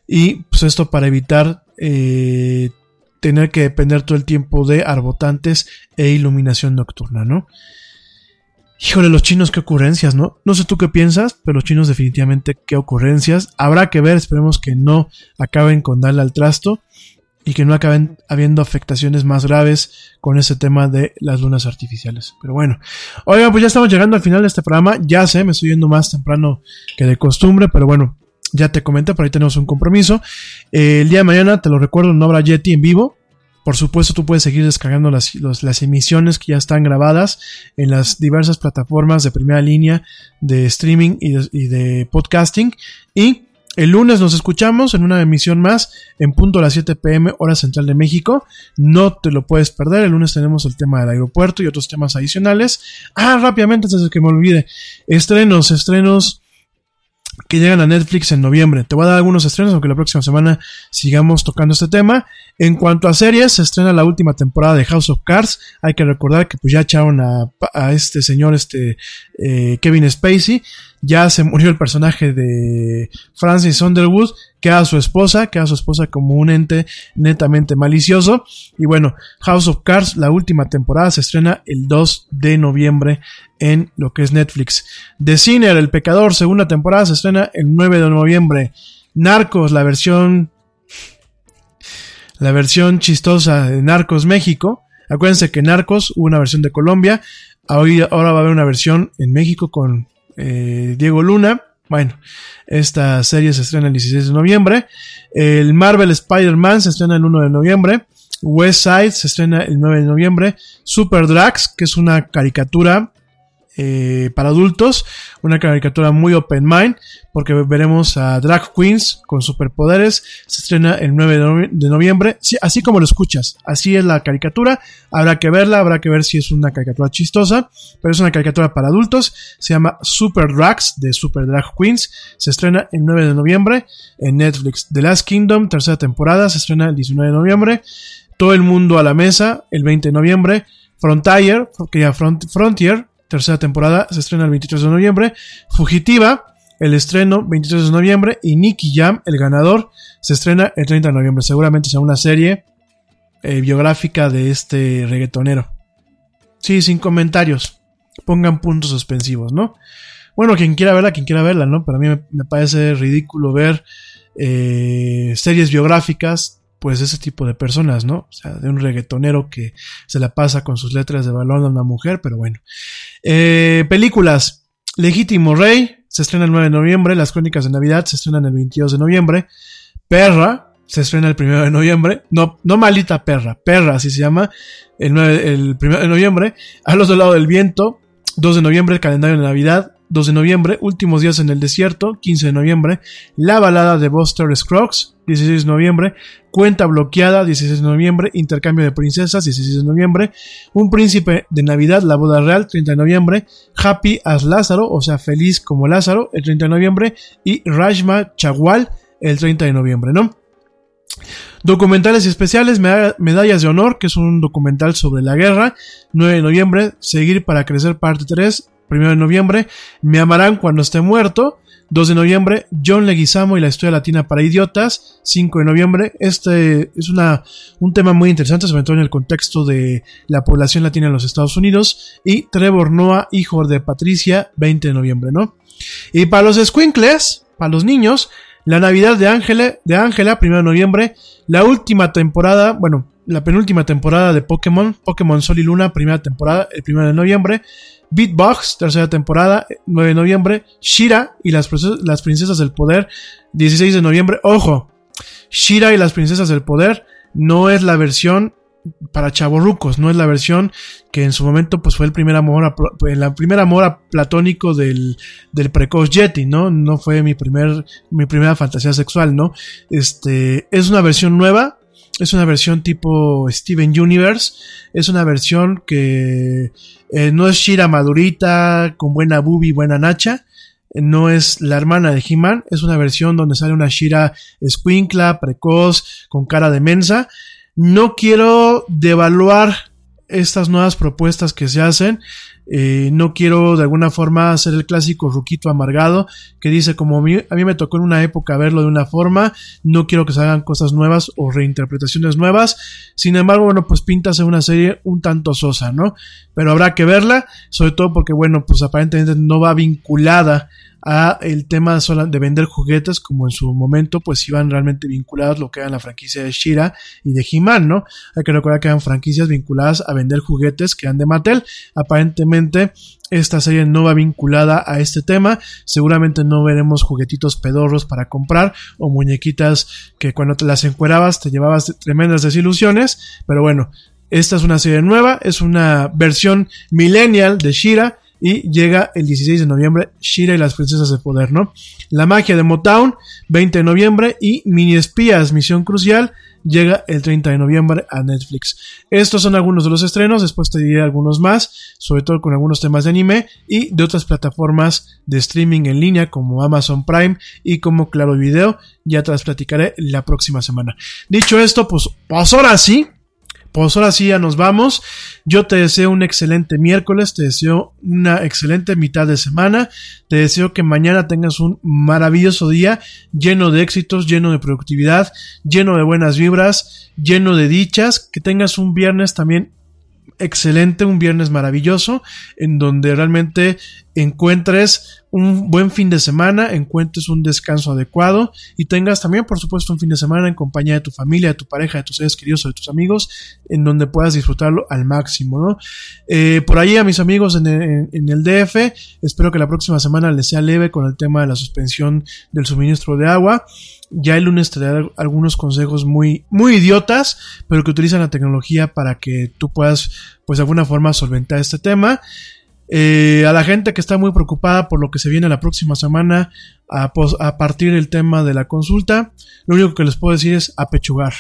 Y pues esto para evitar eh, tener que depender todo el tiempo de arbotantes e iluminación nocturna, ¿no? Híjole, los chinos, qué ocurrencias, ¿no? No sé tú qué piensas, pero los chinos definitivamente qué ocurrencias. Habrá que ver, esperemos que no acaben con darle al trasto y que no acaben habiendo afectaciones más graves con ese tema de las lunas artificiales. Pero bueno, oiga, pues ya estamos llegando al final de este programa. Ya sé, me estoy yendo más temprano que de costumbre, pero bueno, ya te comenté, por ahí tenemos un compromiso. Eh, el día de mañana, te lo recuerdo, no habrá Yeti en vivo. Por supuesto, tú puedes seguir descargando las, las, emisiones que ya están grabadas en las diversas plataformas de primera línea de streaming y de, y de podcasting. Y el lunes nos escuchamos en una emisión más en punto a las 7 pm hora central de México. No te lo puedes perder. El lunes tenemos el tema del aeropuerto y otros temas adicionales. Ah, rápidamente antes de que me olvide. Estrenos, estrenos que llegan a Netflix en noviembre. Te voy a dar algunos estrenos, aunque la próxima semana sigamos tocando este tema. En cuanto a series, se estrena la última temporada de House of Cards. Hay que recordar que pues ya echaron a, este señor, este eh, Kevin Spacey. Ya se murió el personaje de Francis Underwood, queda su esposa, queda su esposa como un ente netamente malicioso. Y bueno, House of Cards, la última temporada, se estrena el 2 de noviembre en lo que es Netflix. The Sinner, El Pecador, segunda temporada, se estrena el 9 de noviembre. Narcos, la versión la versión chistosa de Narcos México. Acuérdense que Narcos hubo una versión de Colombia, ahora va a haber una versión en México con eh, Diego Luna. Bueno, esta serie se estrena el 16 de noviembre. El Marvel Spider-Man se estrena el 1 de noviembre. West Side se estrena el 9 de noviembre. Super Drax, que es una caricatura eh, para adultos, una caricatura muy open mind, porque veremos a drag queens con superpoderes, se estrena el 9 de, noviembre, así como lo escuchas, así es la caricatura, habrá que verla, habrá que ver si es una caricatura chistosa, pero es una caricatura para adultos, se llama Super Drags de Super Drag Queens, se estrena el 9 de noviembre en Netflix, The Last Kingdom, tercera temporada, se estrena el 19 de noviembre, Todo el mundo a la mesa, el 20 de noviembre, Frontier, Frontier, tercera temporada, se estrena el 23 de noviembre. Fugitiva, el estreno 23 de noviembre. Y Nicky Jam, el ganador, se estrena el 30 de noviembre. Seguramente será una serie eh, biográfica de este reggaetonero. Sí, sin comentarios. Pongan puntos suspensivos, ¿no? Bueno, quien quiera verla, quien quiera verla, ¿no? Pero a mí me, me parece ridículo ver eh, series biográficas, pues ese tipo de personas, ¿no? O sea, de un reggaetonero que se la pasa con sus letras de balón a una mujer, pero bueno. Eh, películas. Legítimo Rey, se estrena el 9 de noviembre. Las Crónicas de Navidad se estrenan el 22 de noviembre. Perra, se estrena el 1 de noviembre. No, no malita perra, perra, así se llama. El, 9, el 1 de noviembre. A los dos lados del viento. 2 de noviembre, el calendario de Navidad. 2 de noviembre, Últimos días en el desierto, 15 de noviembre, La balada de Buster Scruggs, 16 de noviembre, Cuenta bloqueada, 16 de noviembre, Intercambio de princesas, 16 de noviembre, Un príncipe de Navidad, La boda real, 30 de noviembre, Happy as Lázaro, o sea, feliz como Lázaro, el 30 de noviembre, y Rajma Chawal, el 30 de noviembre, ¿no? Documentales especiales, Medallas de Honor, que es un documental sobre la guerra, 9 de noviembre, Seguir para Crecer, parte 3, 1 de noviembre, Me amarán cuando esté muerto. 2 de noviembre, John Leguizamo y la historia latina para idiotas. 5 de noviembre, este es una, un tema muy interesante, sobre todo en el contexto de la población latina en los Estados Unidos. Y Trevor Noah, hijo de Patricia, 20 de noviembre, ¿no? Y para los squinkles, para los niños, la Navidad de Ángela, de Ángela, 1 de noviembre, la última temporada, bueno, la penúltima temporada de Pokémon, Pokémon Sol y Luna, primera temporada, el 1 de noviembre, Beatbox, tercera temporada, 9 de noviembre. Shira y las, Princesas del Poder, 16 de noviembre. Ojo, Shira y las Princesas del Poder no es la versión para chavorrucos, no es la versión que en su momento pues fue el primer amor, la primera amor platónico del, del precoz Yeti, ¿no? No fue mi primer, mi primera fantasía sexual, ¿no? Este, es una versión nueva, es una versión tipo Steven Universe. Es una versión que eh, no es Shira madurita, con buena boobie, buena nacha. No es la hermana de He-Man. Es una versión donde sale una Shira escuincla, precoz, con cara de mensa. No quiero devaluar estas nuevas propuestas que se hacen. Eh, no quiero de alguna forma ser el clásico ruquito amargado que dice como a mí, a mí, me tocó en una época verlo de una forma, no quiero que se hagan cosas nuevas o reinterpretaciones nuevas. Sin embargo, bueno, pues píntase una serie un tanto sosa, ¿no? Pero habrá que verla, sobre todo porque, bueno, pues aparentemente no va vinculada a el tema de vender juguetes como en su momento pues iban realmente vinculados lo que era la franquicia de Shira y de He-Man, ¿no? Hay que recordar que eran franquicias vinculadas a vender juguetes que eran de Mattel. Aparentemente esta serie no va vinculada a este tema. Seguramente no veremos juguetitos pedorros para comprar o muñequitas que cuando te las encuerabas te llevabas tremendas desilusiones. Pero bueno, esta es una serie nueva, es una versión millennial de Shira y llega el 16 de noviembre Shira y las princesas de poder, ¿no? La magia de Motown, 20 de noviembre y Mini Espías, Misión Crucial, llega el 30 de noviembre a Netflix. Estos son algunos de los estrenos, después te diré algunos más, sobre todo con algunos temas de anime y de otras plataformas de streaming en línea como Amazon Prime y como Claro Video, ya te las platicaré la próxima semana. Dicho esto, pues, pues ahora sí, pues ahora sí ya nos vamos. Yo te deseo un excelente miércoles, te deseo una excelente mitad de semana, te deseo que mañana tengas un maravilloso día lleno de éxitos, lleno de productividad, lleno de buenas vibras, lleno de dichas, que tengas un viernes también excelente, un viernes maravilloso, en donde realmente encuentres un buen fin de semana, encuentres un descanso adecuado y tengas también, por supuesto, un fin de semana en compañía de tu familia, de tu pareja, de tus seres queridos o de tus amigos, en donde puedas disfrutarlo al máximo, ¿no? Eh, por ahí a mis amigos en el, en el DF, espero que la próxima semana les sea leve con el tema de la suspensión del suministro de agua. Ya el lunes te daré algunos consejos muy, muy idiotas, pero que utilizan la tecnología para que tú puedas, pues de alguna forma, solventar este tema. Eh, a la gente que está muy preocupada por lo que se viene la próxima semana a, partir del tema de la consulta, lo único que les puedo decir es apechugar.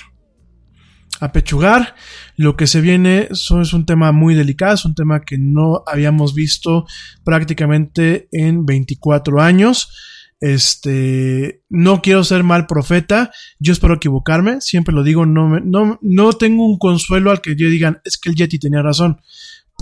Apechugar, lo que se viene eso es un tema muy delicado, es un tema que no habíamos visto prácticamente en 24 años. Este, no quiero ser mal profeta, yo espero equivocarme, siempre lo digo, no, no, no tengo un consuelo al que yo digan, es que el Yeti tenía razón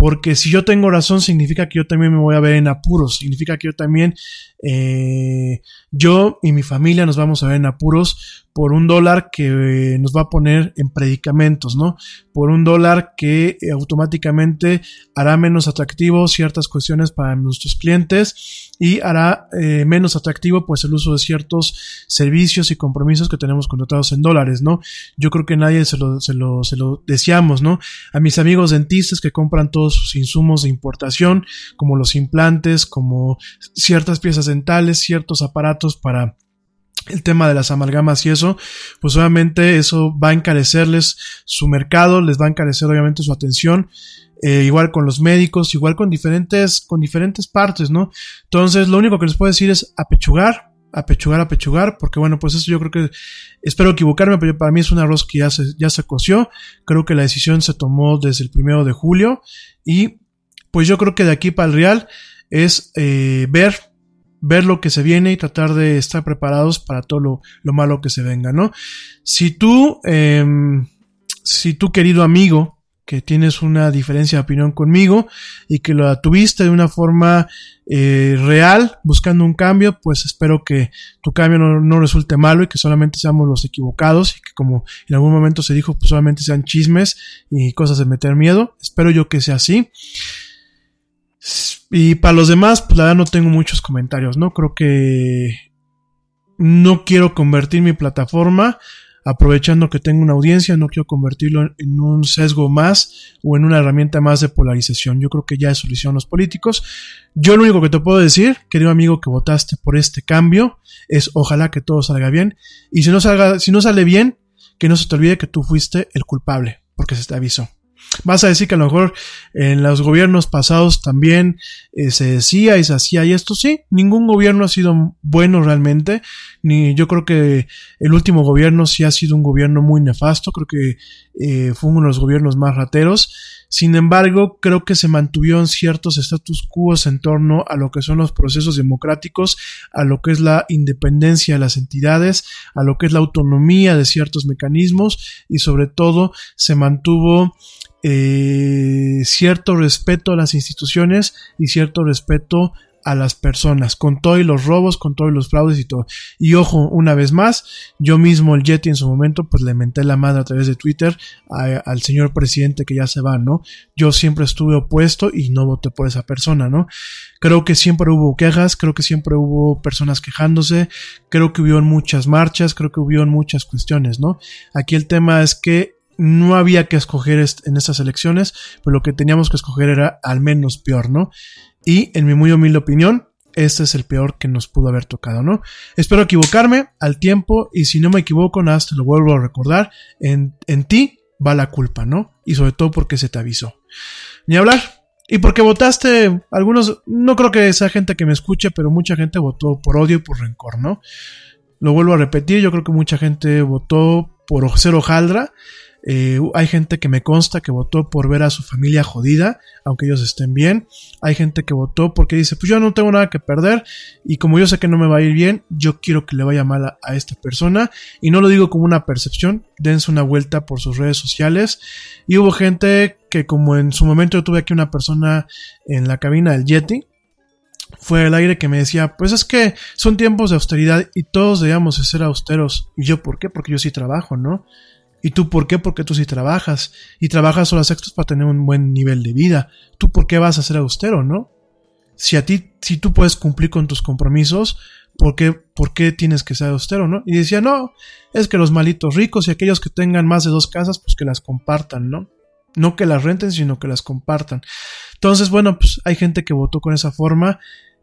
porque si yo tengo razón significa que yo también me voy a ver en apuros, significa que yo también, eh, yo y mi familia nos vamos a ver en apuros por un dólar que eh, nos va a poner en predicamentos, ¿no? Por un dólar que eh, automáticamente hará menos atractivo ciertas cuestiones para nuestros clientes y hará menos atractivo pues el uso de ciertos servicios y compromisos que tenemos contratados en dólares, ¿no? Yo creo que nadie se lo, se lo, se lo deseamos, ¿no? A mis amigos dentistas que compran todos sus insumos de importación, como los implantes, como ciertas piezas dentales, ciertos aparatos para el tema de las amalgamas y eso, pues obviamente eso va a encarecerles su mercado, les va a encarecer obviamente su atención, eh, igual con los médicos, igual con diferentes, con diferentes partes, ¿no? Entonces, lo único que les puedo decir es apechugar, apechugar, apechugar, porque bueno, pues eso yo creo que, espero equivocarme, pero para mí es un arroz que ya se, ya se coció, creo que la decisión se tomó desde el primero de julio y pues yo creo que de aquí para el Real es eh, ver ver lo que se viene y tratar de estar preparados para todo lo, lo malo que se venga, ¿no? Si tú, eh, si tú querido amigo, que tienes una diferencia de opinión conmigo y que lo tuviste de una forma eh, real, buscando un cambio, pues espero que tu cambio no, no, resulte malo y que solamente seamos los equivocados y que como en algún momento se dijo, pues solamente sean chismes y cosas de meter miedo. Espero yo que sea así. Y para los demás, pues la verdad no tengo muchos comentarios, ¿no? Creo que no quiero convertir mi plataforma, aprovechando que tengo una audiencia, no quiero convertirlo en un sesgo más o en una herramienta más de polarización. Yo creo que ya es solución los políticos. Yo lo único que te puedo decir, querido amigo que votaste por este cambio, es ojalá que todo salga bien. Y si no salga, si no sale bien, que no se te olvide que tú fuiste el culpable, porque se te avisó. Vas a decir que a lo mejor en los gobiernos pasados también eh, se decía y se hacía y esto sí, ningún gobierno ha sido bueno realmente, ni yo creo que el último gobierno sí ha sido un gobierno muy nefasto, creo que eh, fue uno de los gobiernos más rateros, sin embargo creo que se mantuvieron ciertos status quo en torno a lo que son los procesos democráticos, a lo que es la independencia de las entidades, a lo que es la autonomía de ciertos mecanismos y sobre todo se mantuvo eh, cierto respeto a las instituciones y cierto respeto a las personas, con todo y los robos, con todos los fraudes y todo. Y ojo, una vez más, yo mismo el Yeti en su momento, pues le menté la madre a través de Twitter al señor presidente que ya se va, ¿no? Yo siempre estuve opuesto y no voté por esa persona, ¿no? Creo que siempre hubo quejas, creo que siempre hubo personas quejándose, creo que hubo muchas marchas, creo que hubo muchas cuestiones, ¿no? Aquí el tema es que no había que escoger en estas elecciones, pero lo que teníamos que escoger era al menos peor, ¿no? Y en mi muy humilde opinión, este es el peor que nos pudo haber tocado, ¿no? Espero equivocarme al tiempo y si no me equivoco, nada, te lo vuelvo a recordar, en, en ti va la culpa, ¿no? Y sobre todo porque se te avisó. Ni hablar. Y porque votaste, algunos, no creo que sea gente que me escuche, pero mucha gente votó por odio y por rencor, ¿no? Lo vuelvo a repetir, yo creo que mucha gente votó por ser hojaldra eh, hay gente que me consta que votó por ver a su familia jodida, aunque ellos estén bien. Hay gente que votó porque dice, pues yo no tengo nada que perder y como yo sé que no me va a ir bien, yo quiero que le vaya mal a, esta persona. Y no lo digo como una percepción, dense una vuelta por sus redes sociales. Y hubo gente que como en su momento yo tuve aquí una persona en la cabina del Yeti, fue el aire que me decía, pues es que son tiempos de austeridad y todos debíamos ser austeros. Y yo, ¿por qué? Porque yo sí trabajo, ¿no? ¿Y tú por qué? Porque tú sí trabajas. Y trabajas horas extras para tener un buen nivel de vida. ¿Tú por qué vas a ser austero, no? Si a ti, si tú puedes cumplir con tus compromisos, ¿por qué, por qué tienes que ser austero, no? Y decía, no, es que los malitos ricos y aquellos que tengan más de dos casas, pues que las compartan, ¿no? No que las renten, sino que las compartan. Entonces, bueno, pues hay gente que votó con esa forma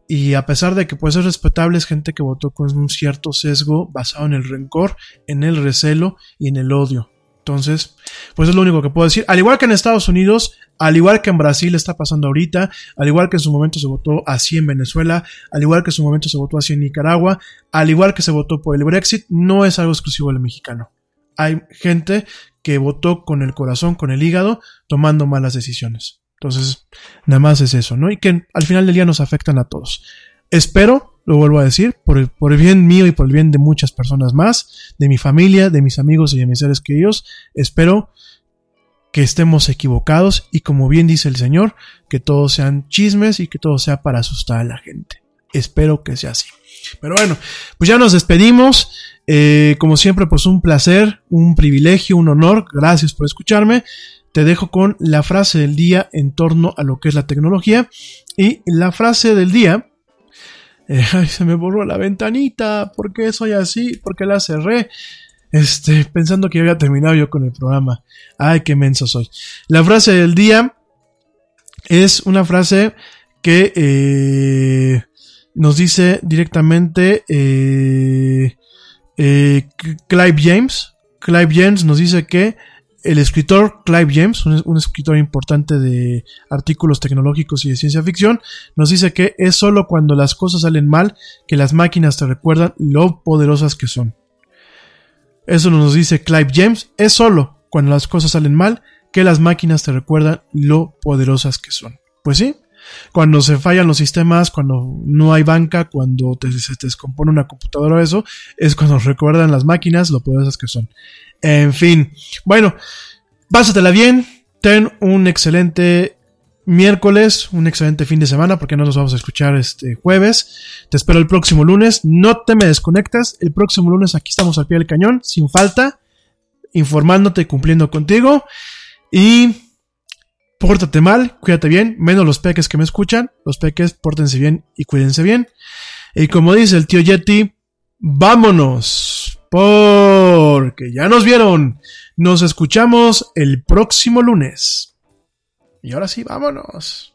y a pesar de que puede ser respetable, es gente que votó con un cierto sesgo basado en el rencor, en el recelo y en el odio. Entonces, pues es lo único que puedo decir. Al igual que en Estados Unidos, al igual que en Brasil está pasando ahorita, al igual que en su momento se votó así en Venezuela, al igual que en su momento se votó así en Nicaragua, al igual que se votó por el Brexit, no es algo exclusivo del mexicano. Hay gente que votó con el corazón, con el hígado, tomando malas decisiones. Entonces, nada más es eso, ¿no? Y que al final del día nos afectan a todos. Espero, lo vuelvo a decir, por el, por el bien mío y por el bien de muchas personas más, de mi familia, de mis amigos y de mis seres queridos, espero que estemos equivocados y como bien dice el Señor, que todos sean chismes y que todo sea para asustar a la gente. Espero que sea así. Pero bueno, pues ya nos despedimos. Eh, como siempre, pues un placer, un privilegio, un honor. Gracias por escucharme. Te dejo con la frase del día en torno a lo que es la tecnología. Y la frase del día. eh, (laughs) ay, se me borró la ventanita. ¿Por qué soy así? ¿Por qué la cerré? Este, pensando que ya había terminado yo con el programa. Ay, qué menso soy. La frase del día es una frase que eh, nos dice directamente eh, eh, Clive James. Clive James nos dice que el escritor Clive James, un, escritor importante de artículos tecnológicos y de ciencia ficción, nos dice que es solo cuando las cosas salen mal que las máquinas te recuerdan lo poderosas que son. Eso nos dice Clive James, es solo cuando las cosas salen mal que las máquinas te recuerdan lo poderosas que son. Pues sí, cuando se fallan los sistemas, cuando no hay banca, cuando te- se descompone una computadora o eso, es cuando (laughs) recuerdan las máquinas lo poderosas que son. En fin, bueno, pásatela bien, ten un excelente miércoles, un excelente fin de semana, porque no nos vamos a escuchar este jueves. Te espero el próximo lunes, no te me desconectas, el próximo lunes aquí estamos al pie del cañón, sin falta, informándote cumpliendo contigo. Y pórtate mal, cuídate bien, menos los peques que me escuchan, los peques pórtense bien y cuídense bien. Y como dice el tío Yeti, vámonos, porque ya nos vieron. Nos escuchamos el próximo lunes. Y ahora sí, vámonos.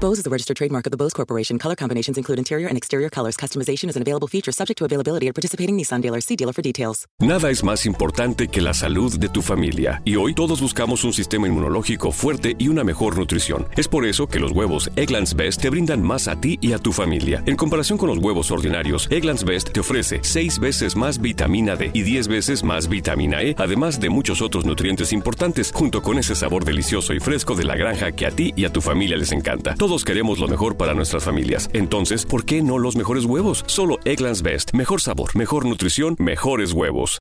Bose is a registered trademark of the Bose Corporation. Color combinations include interior and exterior colors. Customization is an available feature subject to availability at participating Nissan dealers. See dealer for details. Nada es más importante que la salud de tu familia. Y hoy todos buscamos un sistema inmunológico fuerte y una mejor nutrición. Es por eso que los huevos Egglands Best te brindan más a ti y a tu familia. En comparación con los huevos ordinarios, Egglands Best te ofrece 6 veces más vitamina D y 10 veces más vitamina E, además de muchos otros nutrientes importantes, junto con ese sabor delicioso y fresco de la granja que a ti y a tu familia les encanta. Todos queremos lo mejor para nuestras familias. Entonces, ¿por qué no los mejores huevos? Solo Egglands Best. Mejor sabor, mejor nutrición, mejores huevos.